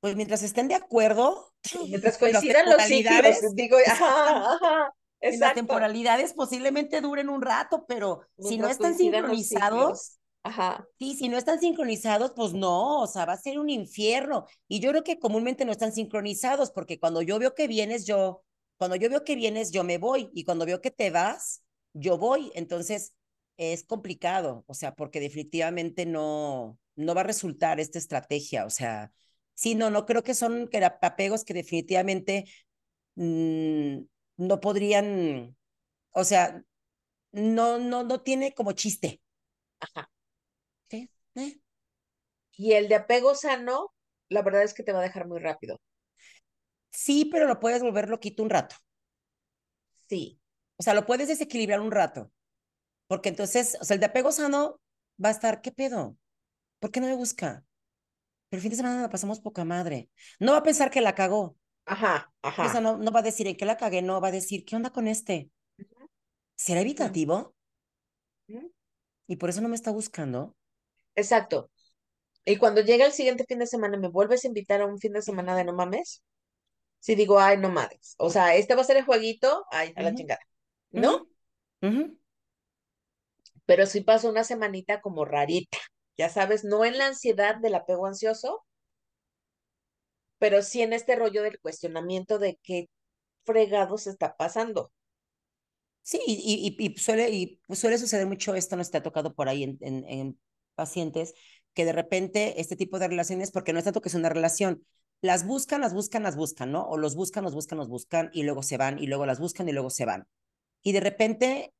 Pues mientras estén de acuerdo *laughs* Mientras en las coincidan los ciclos, temporalidades, digo, ajá, ajá, las temporalidades posiblemente duren un rato, pero si no están sincronizados. Ajá. Sí, si no están sincronizados, pues no, o sea, va a ser un infierno. Y yo creo que comúnmente no están sincronizados, porque cuando yo veo que vienes, yo, cuando yo veo que vienes, yo me voy, y cuando veo que te vas, yo voy. Entonces, es complicado, o sea, porque definitivamente no, no va a resultar esta estrategia, o sea, sí, no, no creo que son apegos que definitivamente mmm, no podrían, o sea, no, no, no tiene como chiste. Ajá. ¿Sí? ¿Eh? Y el de apego sano, la verdad es que te va a dejar muy rápido. Sí, pero lo puedes volver loquito un rato. Sí. O sea, lo puedes desequilibrar un rato. Porque entonces, o sea, el de apego sano va a estar, ¿qué pedo? ¿Por qué no me busca? Pero el fin de semana la pasamos poca madre. No va a pensar que la cagó. Ajá, O ajá. sea, no, no va a decir en qué la cagué, no, va a decir, ¿qué onda con este? ¿Será evitativo? Y por eso no me está buscando. Exacto. Y cuando llega el siguiente fin de semana, ¿me vuelves a invitar a un fin de semana de no mames? Si digo, ay, no mames. O sea, este va a ser el jueguito, ay, a la chingada. ¿No? ujú. Pero sí paso una semanita como rarita. Ya sabes, no en la ansiedad del apego ansioso, pero sí en este rollo del cuestionamiento de qué fregados está pasando. Sí, y, y, suele, suele suceder mucho esto, no se te ha tocado por ahí en, en, en pacientes, que de repente este tipo de relaciones, porque no es tanto que es una relación, las buscan, las buscan, las buscan, ¿no? O los buscan, los buscan, los buscan, y luego se van, y luego las buscan, y luego se van. Y de repente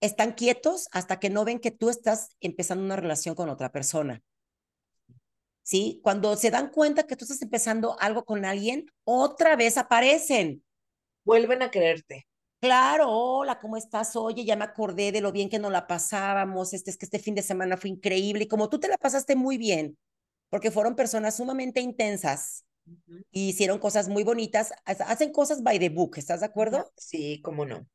están quietos hasta que no ven que tú estás empezando una relación con otra persona. ¿Sí? Cuando se dan cuenta que tú estás empezando algo con alguien, otra vez aparecen. Vuelven a creerte. Claro, hola, ¿cómo estás? Oye, ya me acordé de lo bien que nos la pasábamos. Este es que este fin de semana fue increíble. Y como tú te la pasaste muy bien, porque fueron personas sumamente intensas y hicieron cosas muy bonitas, hacen cosas by the book, ¿estás de acuerdo? Sí, cómo no.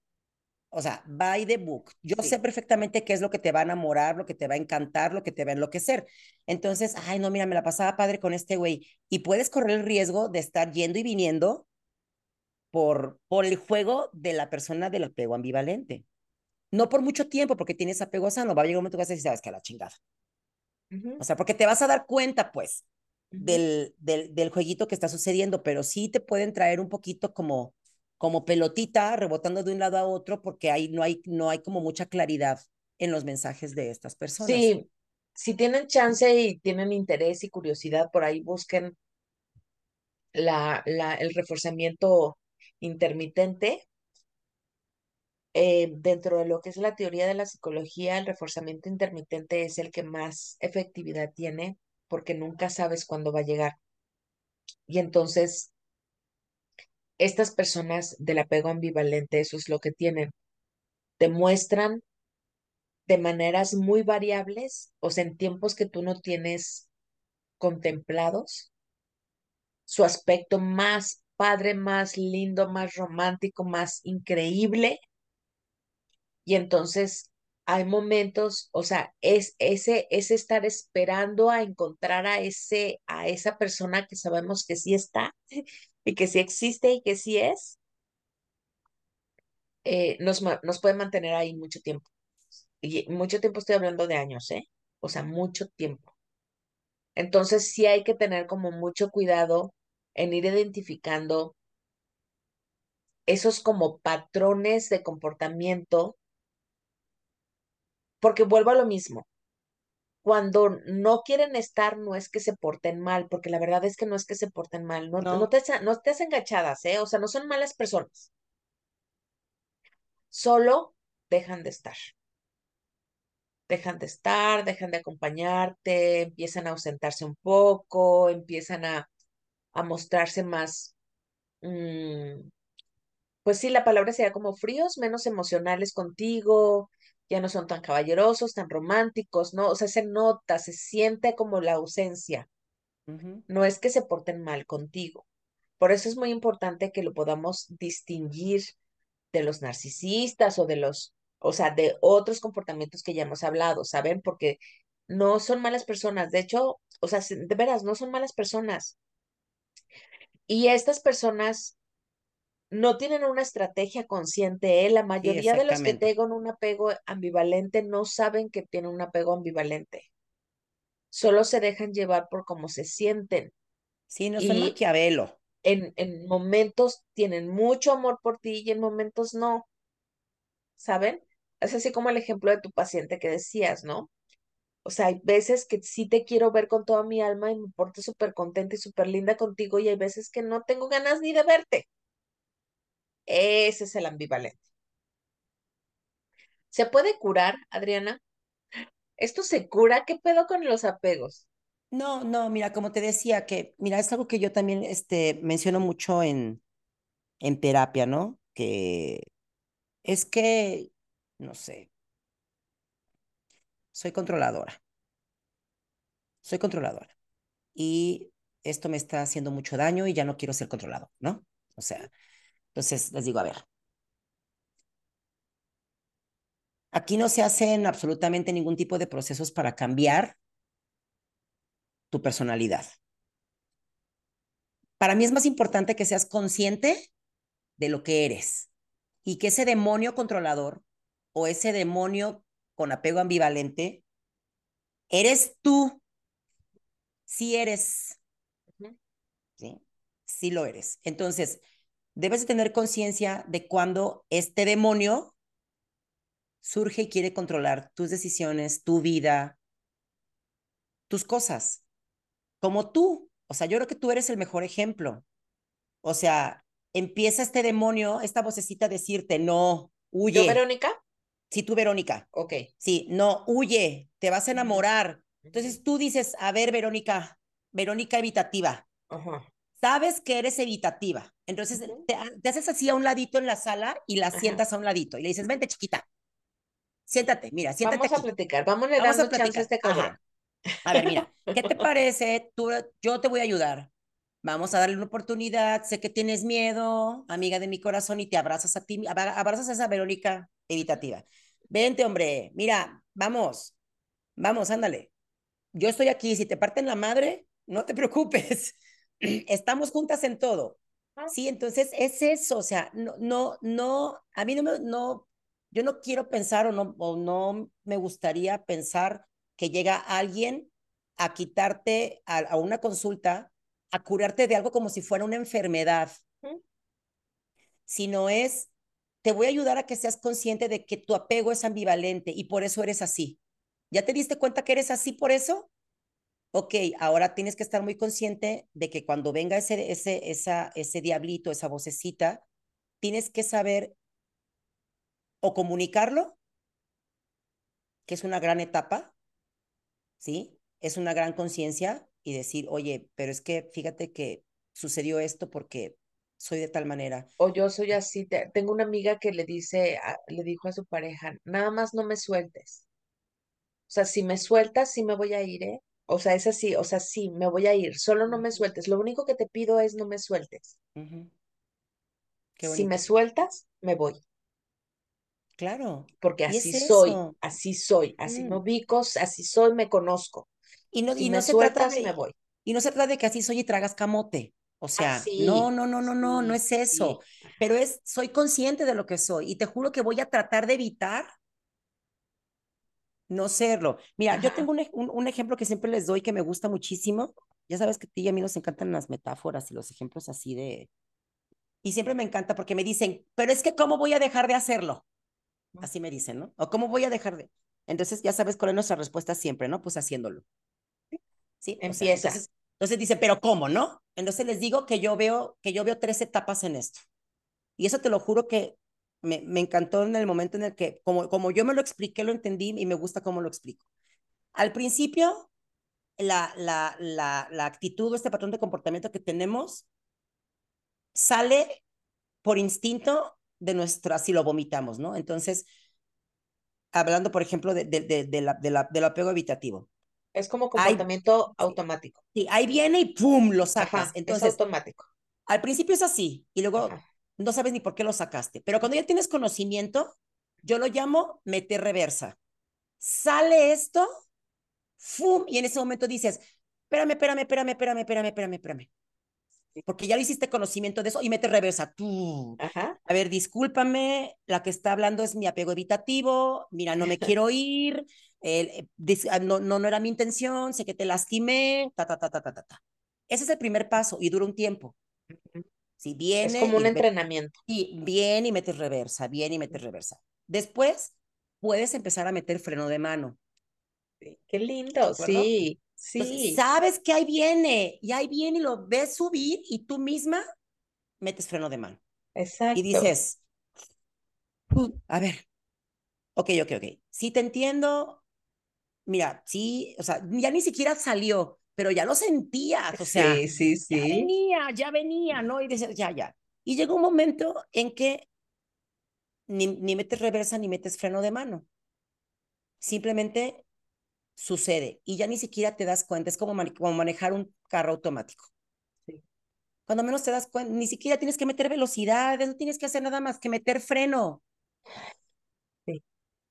O sea, by the book. Yo sé Sí. perfectamente qué es lo que te va a enamorar, lo que te va a encantar, lo que te va a enloquecer. Entonces, ay, no, mira, me la pasaba padre con este güey. Y puedes correr el riesgo de estar yendo y viniendo por, por el juego de la persona del apego ambivalente. No por mucho tiempo, porque tienes apego sano. Va a llegar un momento que vas a decir, sabes que a la chingada. Ujú, O sea, porque te vas a dar cuenta, pues, ujú. del, del, del jueguito que está sucediendo, pero sí te pueden traer un poquito como, como pelotita rebotando de un lado a otro, porque ahí no hay, no hay como mucha claridad en los mensajes de estas personas. Sí, si tienen chance y tienen interés y curiosidad, por ahí busquen la, la, el reforzamiento intermitente. Eh, dentro de lo que es la teoría de la psicología, el reforzamiento intermitente es el que más efectividad tiene porque nunca sabes cuándo va a llegar. Y entonces, estas personas del apego ambivalente, eso es lo que tienen, demuestran de maneras muy variables, o sea, en tiempos que tú no tienes contemplados, su aspecto más padre, más lindo, más romántico, más increíble. Y entonces hay momentos, o sea, es ese, es estar esperando a encontrar a ese, a esa persona que sabemos que sí está *laughs* y que sí existe y que sí es, eh, nos, nos puede mantener ahí mucho tiempo. Y mucho tiempo estoy hablando de años, ¿eh? O sea, mucho tiempo. Entonces sí hay que tener como mucho cuidado en ir identificando esos como patrones de comportamiento, porque vuelvo a lo mismo. Cuando no quieren estar, no es que se porten mal, porque la verdad es que no es que se porten mal, no, no No. te, no te hacen gachadas, ¿eh? O sea, no son malas personas, solo dejan de estar. Dejan de estar, dejan de acompañarte, empiezan a ausentarse un poco, empiezan a, a mostrarse más, mm, pues sí, la palabra sería como fríos, menos emocionales contigo, ya no son tan caballerosos, tan románticos, ¿no? O sea, se nota, se siente como la ausencia. No es que se porten mal contigo, Por eso es muy importante que lo podamos distinguir de los narcisistas o de los, o sea, de otros comportamientos que ya hemos hablado, ¿saben? Porque no son malas personas. De hecho, o sea, de veras, no son malas personas. Y estas personas no tienen una estrategia consciente. ¿eh? La mayoría de los que tengan un apego ambivalente no saben que tienen un apego ambivalente. Solo se dejan llevar por cómo se sienten. Sí, no son maquiavelo. En, en momentos tienen mucho amor por ti y en momentos no. ¿Saben? Es así como el ejemplo de tu paciente que decías, ¿no? O sea, hay veces que sí te quiero ver con toda mi alma y me porto súper contenta y súper linda contigo y hay veces que no tengo ganas ni de verte. Ese es el ambivalente. ¿Se puede curar, Adriana? ¿Esto se cura? ¿Qué pedo con los apegos? No, no, mira, como te decía, que, mira, es algo que yo también este, menciono mucho en, en terapia, ¿no? Que es que, no sé, soy controladora. Soy controladora. Y esto me está haciendo mucho daño y ya no quiero ser controlado, ¿no? O sea, entonces les digo, a ver, aquí no se hacen absolutamente ningún tipo de procesos para cambiar tu personalidad. Para mí es más importante que seas consciente de lo que eres y que ese demonio controlador o ese demonio con apego ambivalente, eres tú. Sí eres. ¿Sí? Sí lo eres. Entonces, debes de tener conciencia de cuando este demonio surge y quiere controlar tus decisiones, tu vida, tus cosas, como tú. O sea, yo creo que tú eres el mejor ejemplo. O sea, empieza este demonio, esta vocecita a decirte, no, huye. ¿Yo, Verónica? Sí, tú, Verónica. Ok. Sí, no, huye, te vas a enamorar. Entonces tú dices, a ver, Verónica, Verónica evitativa. Ajá sabes que eres evitativa. Entonces te, haces así a un ladito en la sala y la sientas a un ladito y le dices, vente chiquita, siéntate, mira, siéntate. Vamos a platicar, vamos a dando chance a este cabrón. A ver, mira, *laughs* ¿qué te parece? Tú, yo te voy a ayudar. Vamos a darle una oportunidad. Sé que tienes miedo, amiga de mi corazón, y te abrazas a ti, abrazas a esa Verónica evitativa. Vente, hombre, mira, vamos, vamos, ándale. Yo estoy aquí, si te parten la madre, no te preocupes *clears throat* estamos juntas en todo. Ah. Sí, entonces es eso, o sea, no, no, no, a mí no me, no, yo no quiero pensar o no, o no me gustaría pensar que llega alguien a quitarte a, una consulta, a curarte de algo como si fuera una enfermedad, sino es, te voy a ayudar a que seas consciente de que tu apego es ambivalente y por eso eres así. ¿Ya te diste cuenta que eres así por eso? Ok, ahora tienes que estar muy consciente de que cuando venga ese, ese, esa, ese diablito, esa vocecita, tienes que saber o comunicarlo, que es una gran etapa, ¿sí? Es una gran conciencia y decir, oye, pero es que fíjate que sucedió esto porque soy de tal manera. O yo soy así. Tengo una amiga que le dice, le dijo a su pareja, nada más no me sueltes. O sea, si me sueltas, sí me voy a ir, ¿eh? O sea, es así, o sea, sí, me voy a ir, solo no me sueltes. Lo único que te pido es no me sueltes. si me sueltas, me voy. Claro. Porque así soy, así soy, así me ubico, así soy, me conozco. Y no, y no se trata de, me voy. Y no se trata de que así soy y tragas camote. O sea, no, no, no, no, no, no es eso. Pero es, soy consciente de lo que soy y te juro que voy a tratar de evitar no serlo. Mira, yo tengo un, ejemplo que siempre les doy que me gusta muchísimo. Ya sabes que a ti y a mí nos encantan las metáforas y los ejemplos así de... Y siempre me encanta porque me dicen, pero es que ¿cómo voy a dejar de hacerlo? Así me dicen, ¿no? O ¿cómo voy a dejar de...? Entonces ya sabes cuál es nuestra respuesta siempre, ¿no? Pues haciéndolo. Sí, empieza. entonces, entonces dice, pero ¿cómo, no? Entonces les digo que yo veo, que yo veo tres etapas en esto. Y eso te lo juro que me, me, encantó en el momento en el que, como, como yo me lo expliqué, lo entendí y me gusta cómo lo explico. Al principio, la, la, la, la actitud o este patrón de comportamiento que tenemos sale por instinto de nuestra, si lo vomitamos, ¿no? Entonces, hablando, por ejemplo, de, de, de, de la, de la, del apego evitativo. Es como comportamiento automático. Sí, ahí viene y ¡pum! lo sacas. Entonces, es automático. Al principio es así y luego Ajá. No sabes ni por qué lo sacaste, pero cuando ya tienes conocimiento, yo lo llamo meter reversa. Sale esto, ¡fum! Y en ese momento dices, espérame, espérame, espérame, espérame, espérame, espérame, espérame. Porque ya le hiciste conocimiento de eso y metes reversa. Tú. Ajá. A ver, discúlpame, la que está hablando es mi apego evitativo, mira, no me *laughs* quiero ir, eh, no, no, no era mi intención, sé que te lastimé, ta, ta, ta, ta, ta, ta. ta. Ese es el primer paso y dura un tiempo. Si viene. Es como un entrenamiento. Y viene y metes reversa, viene y metes reversa. Después puedes empezar a meter freno de mano. Qué lindo, sí, sí. Entonces, sabes que ahí viene y ahí viene y lo ves subir y tú misma metes freno de mano. Exacto. Y dices, a ver, ok, ok, ok, sí te entiendo, mira, sí, o sea, ya ni siquiera salió, pero ya lo sentías, o sea, sí, sí, sí. ya venía, ya venía, ¿no? Y dices, ya, ya. Y llegó un momento en que ni, ni metes reversa ni metes freno de mano. Simplemente sucede y ya ni siquiera te das cuenta. Es como, man como manejar un carro automático. Sí. Cuando menos te das cuenta, ni siquiera tienes que meter velocidad, no tienes que hacer nada más que meter freno. Sí.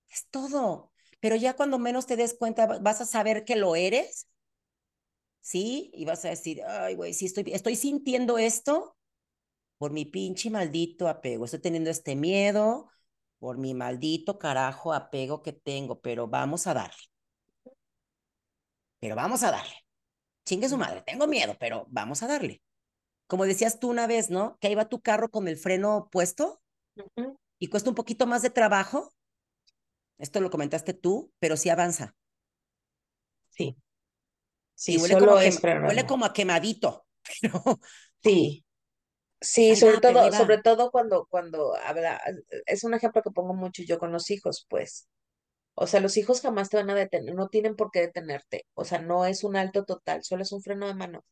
Es todo. Pero ya cuando menos te des cuenta, vas a saber que lo eres. ¿Sí? Y vas a decir, ay, güey, sí estoy, estoy sintiendo esto por mi pinche maldito apego. Estoy teniendo este miedo por mi maldito carajo apego que tengo, pero vamos a darle. Pero vamos a darle. Chingue su madre, tengo miedo, pero vamos a darle. Como decías tú una vez, ¿no? Que ahí va tu carro con el freno puesto uh -huh. y cuesta un poquito más de trabajo. Esto lo comentaste tú, pero sí avanza. Sí. Sí, huele, solo como, es huele como a quemadito. *laughs* Pero... Sí. Sí, sobre va, todo, sobre todo cuando, cuando habla, es un ejemplo que pongo mucho yo con los hijos, pues. O sea, los hijos jamás te van a detener, no tienen por qué detenerte. O sea, no es un alto total, solo es un freno de mano.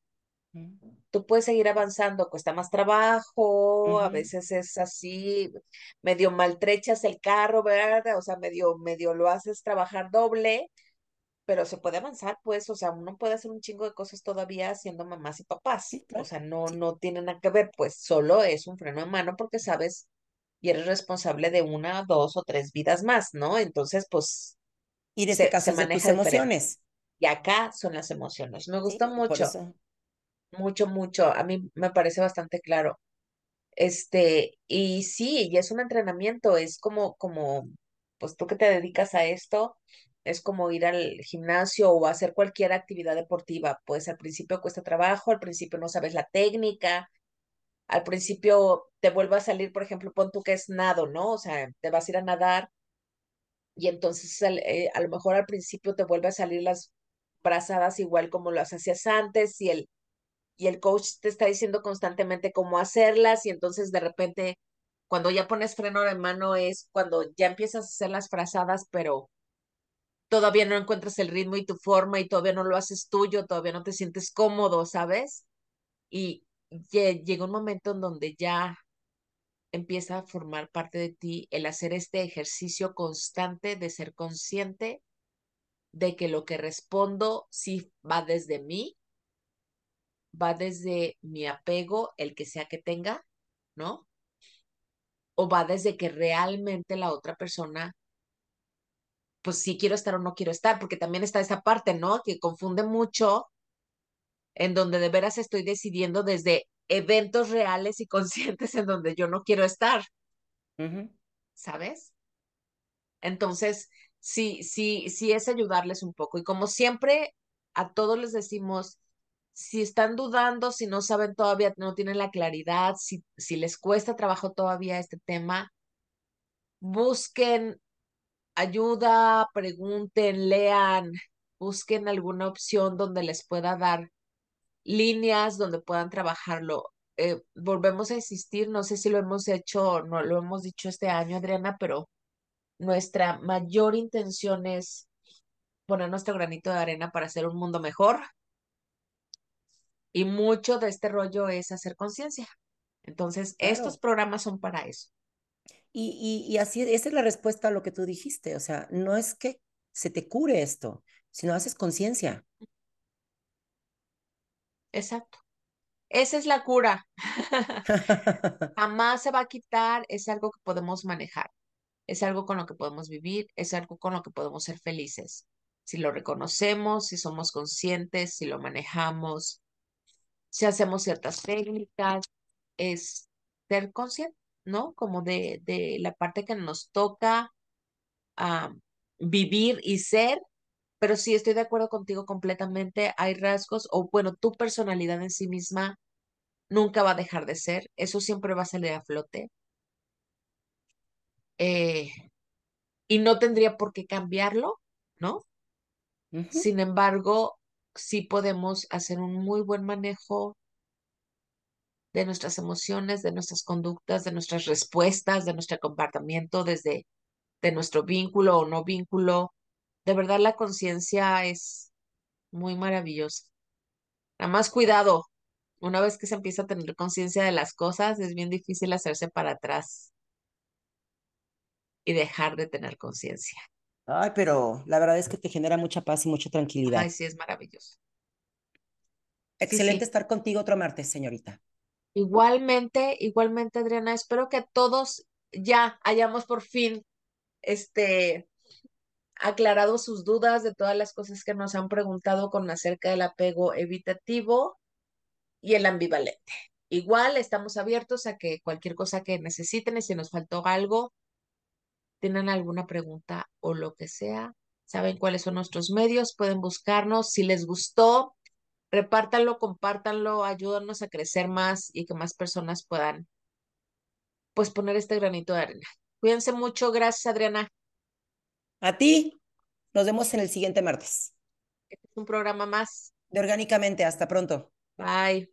Uh -huh. Tú puedes seguir avanzando, cuesta más trabajo, uh -huh. a veces es así, medio maltrechas el carro, ¿verdad? O sea, medio, medio lo haces trabajar doble, pero se puede avanzar, pues, o sea, uno puede hacer un chingo de cosas todavía siendo mamás y papás. Sí, claro. O sea, no, no tiene nada que ver, pues, solo es un freno de mano porque sabes y eres responsable de una, dos o tres vidas más, ¿no? Entonces, pues. Y de este se, se maneja tus emociones. Diferente. Y acá son las emociones. Me gusta sí, mucho. Mucho, mucho. A mí me parece bastante claro. Este, y sí, y es un entrenamiento, es como, como, pues tú que te dedicas a esto, es como ir al gimnasio o hacer cualquier actividad deportiva. Pues al principio cuesta trabajo, al principio no sabes la técnica, al principio te vuelve a salir, por ejemplo, pon tú que es nado, ¿no? O sea, te vas a ir a nadar y entonces eh, a lo mejor al principio te vuelve a salir las brazadas igual como las hacías antes y el, y el coach te está diciendo constantemente cómo hacerlas y entonces de repente cuando ya pones freno de mano es cuando ya empiezas a hacer las brazadas, pero todavía no encuentras el ritmo y tu forma y todavía no lo haces tuyo, todavía no te sientes cómodo, ¿sabes? Y, llega un momento en donde ya empieza a formar parte de ti el hacer este ejercicio constante de ser consciente de que lo que respondo sí va desde mí, va desde mi apego, el que sea que tenga, ¿no? O va desde que realmente la otra persona, pues sí quiero estar o no quiero estar, porque también está esa parte, ¿no? Que confunde mucho en donde de veras estoy decidiendo desde eventos reales y conscientes en donde yo no quiero estar. Uh -huh. ¿Sabes? Entonces, sí, sí, sí es ayudarles un poco. Y como siempre, a todos les decimos, si están dudando, si no saben todavía, no tienen la claridad, si, si les cuesta trabajo todavía este tema, busquen ayuda, pregunten, lean, busquen alguna opción donde les pueda dar líneas donde puedan trabajarlo. Eh, volvemos a insistir, no sé si lo hemos hecho, no lo hemos dicho este año, Adriana, pero nuestra mayor intención es poner nuestro granito de arena para hacer un mundo mejor. Y mucho de este rollo es hacer conciencia. Entonces, claro. estos programas son para eso. Y, y, y así, esa es la respuesta a lo que tú dijiste. O sea, no es que se te cure esto, sino haces conciencia. Exacto. Esa es la cura. *laughs* *laughs* Jamás se va a quitar, es algo que podemos manejar, es algo con lo que podemos vivir, es algo con lo que podemos ser felices. Si lo reconocemos, si somos conscientes, si lo manejamos, si hacemos ciertas técnicas, es ser consciente, ¿no? Como de, de la parte que nos toca a vivir y ser, pero sí estoy de acuerdo contigo completamente. Hay rasgos, o bueno, tu personalidad en sí misma nunca va a dejar de ser, eso siempre va a salir a flote. Eh, y no tendría por qué cambiarlo, ¿no? Sin embargo, sí podemos hacer un muy buen manejo de nuestras emociones, de nuestras conductas, de nuestras respuestas, de nuestro comportamiento, desde de nuestro vínculo o no vínculo. De verdad, la conciencia es muy maravillosa. Nada más cuidado, una vez que se empieza a tener conciencia de las cosas, es bien difícil hacerse para atrás y dejar de tener conciencia. Ay, pero la verdad es que te genera mucha paz y mucha tranquilidad. Ay, sí, es maravilloso. Excelente sí. estar contigo otro martes, señorita. Igualmente, igualmente, Adriana, espero que todos ya hayamos por fin este aclarado sus dudas de todas las cosas que nos han preguntado con acerca del apego evitativo y el ambivalente. Igual estamos abiertos a que cualquier cosa que necesiten y si nos faltó algo, tienen alguna pregunta o lo que sea, saben cuáles son nuestros medios, pueden buscarnos. Si les gustó, repártanlo, compártanlo, ayúdanos a crecer más y que más personas puedan pues poner este granito de arena. Cuídense mucho, gracias Adriana. A ti, nos vemos en el siguiente martes. Este es un programa más. De Orgánicamente, hasta pronto. Bye.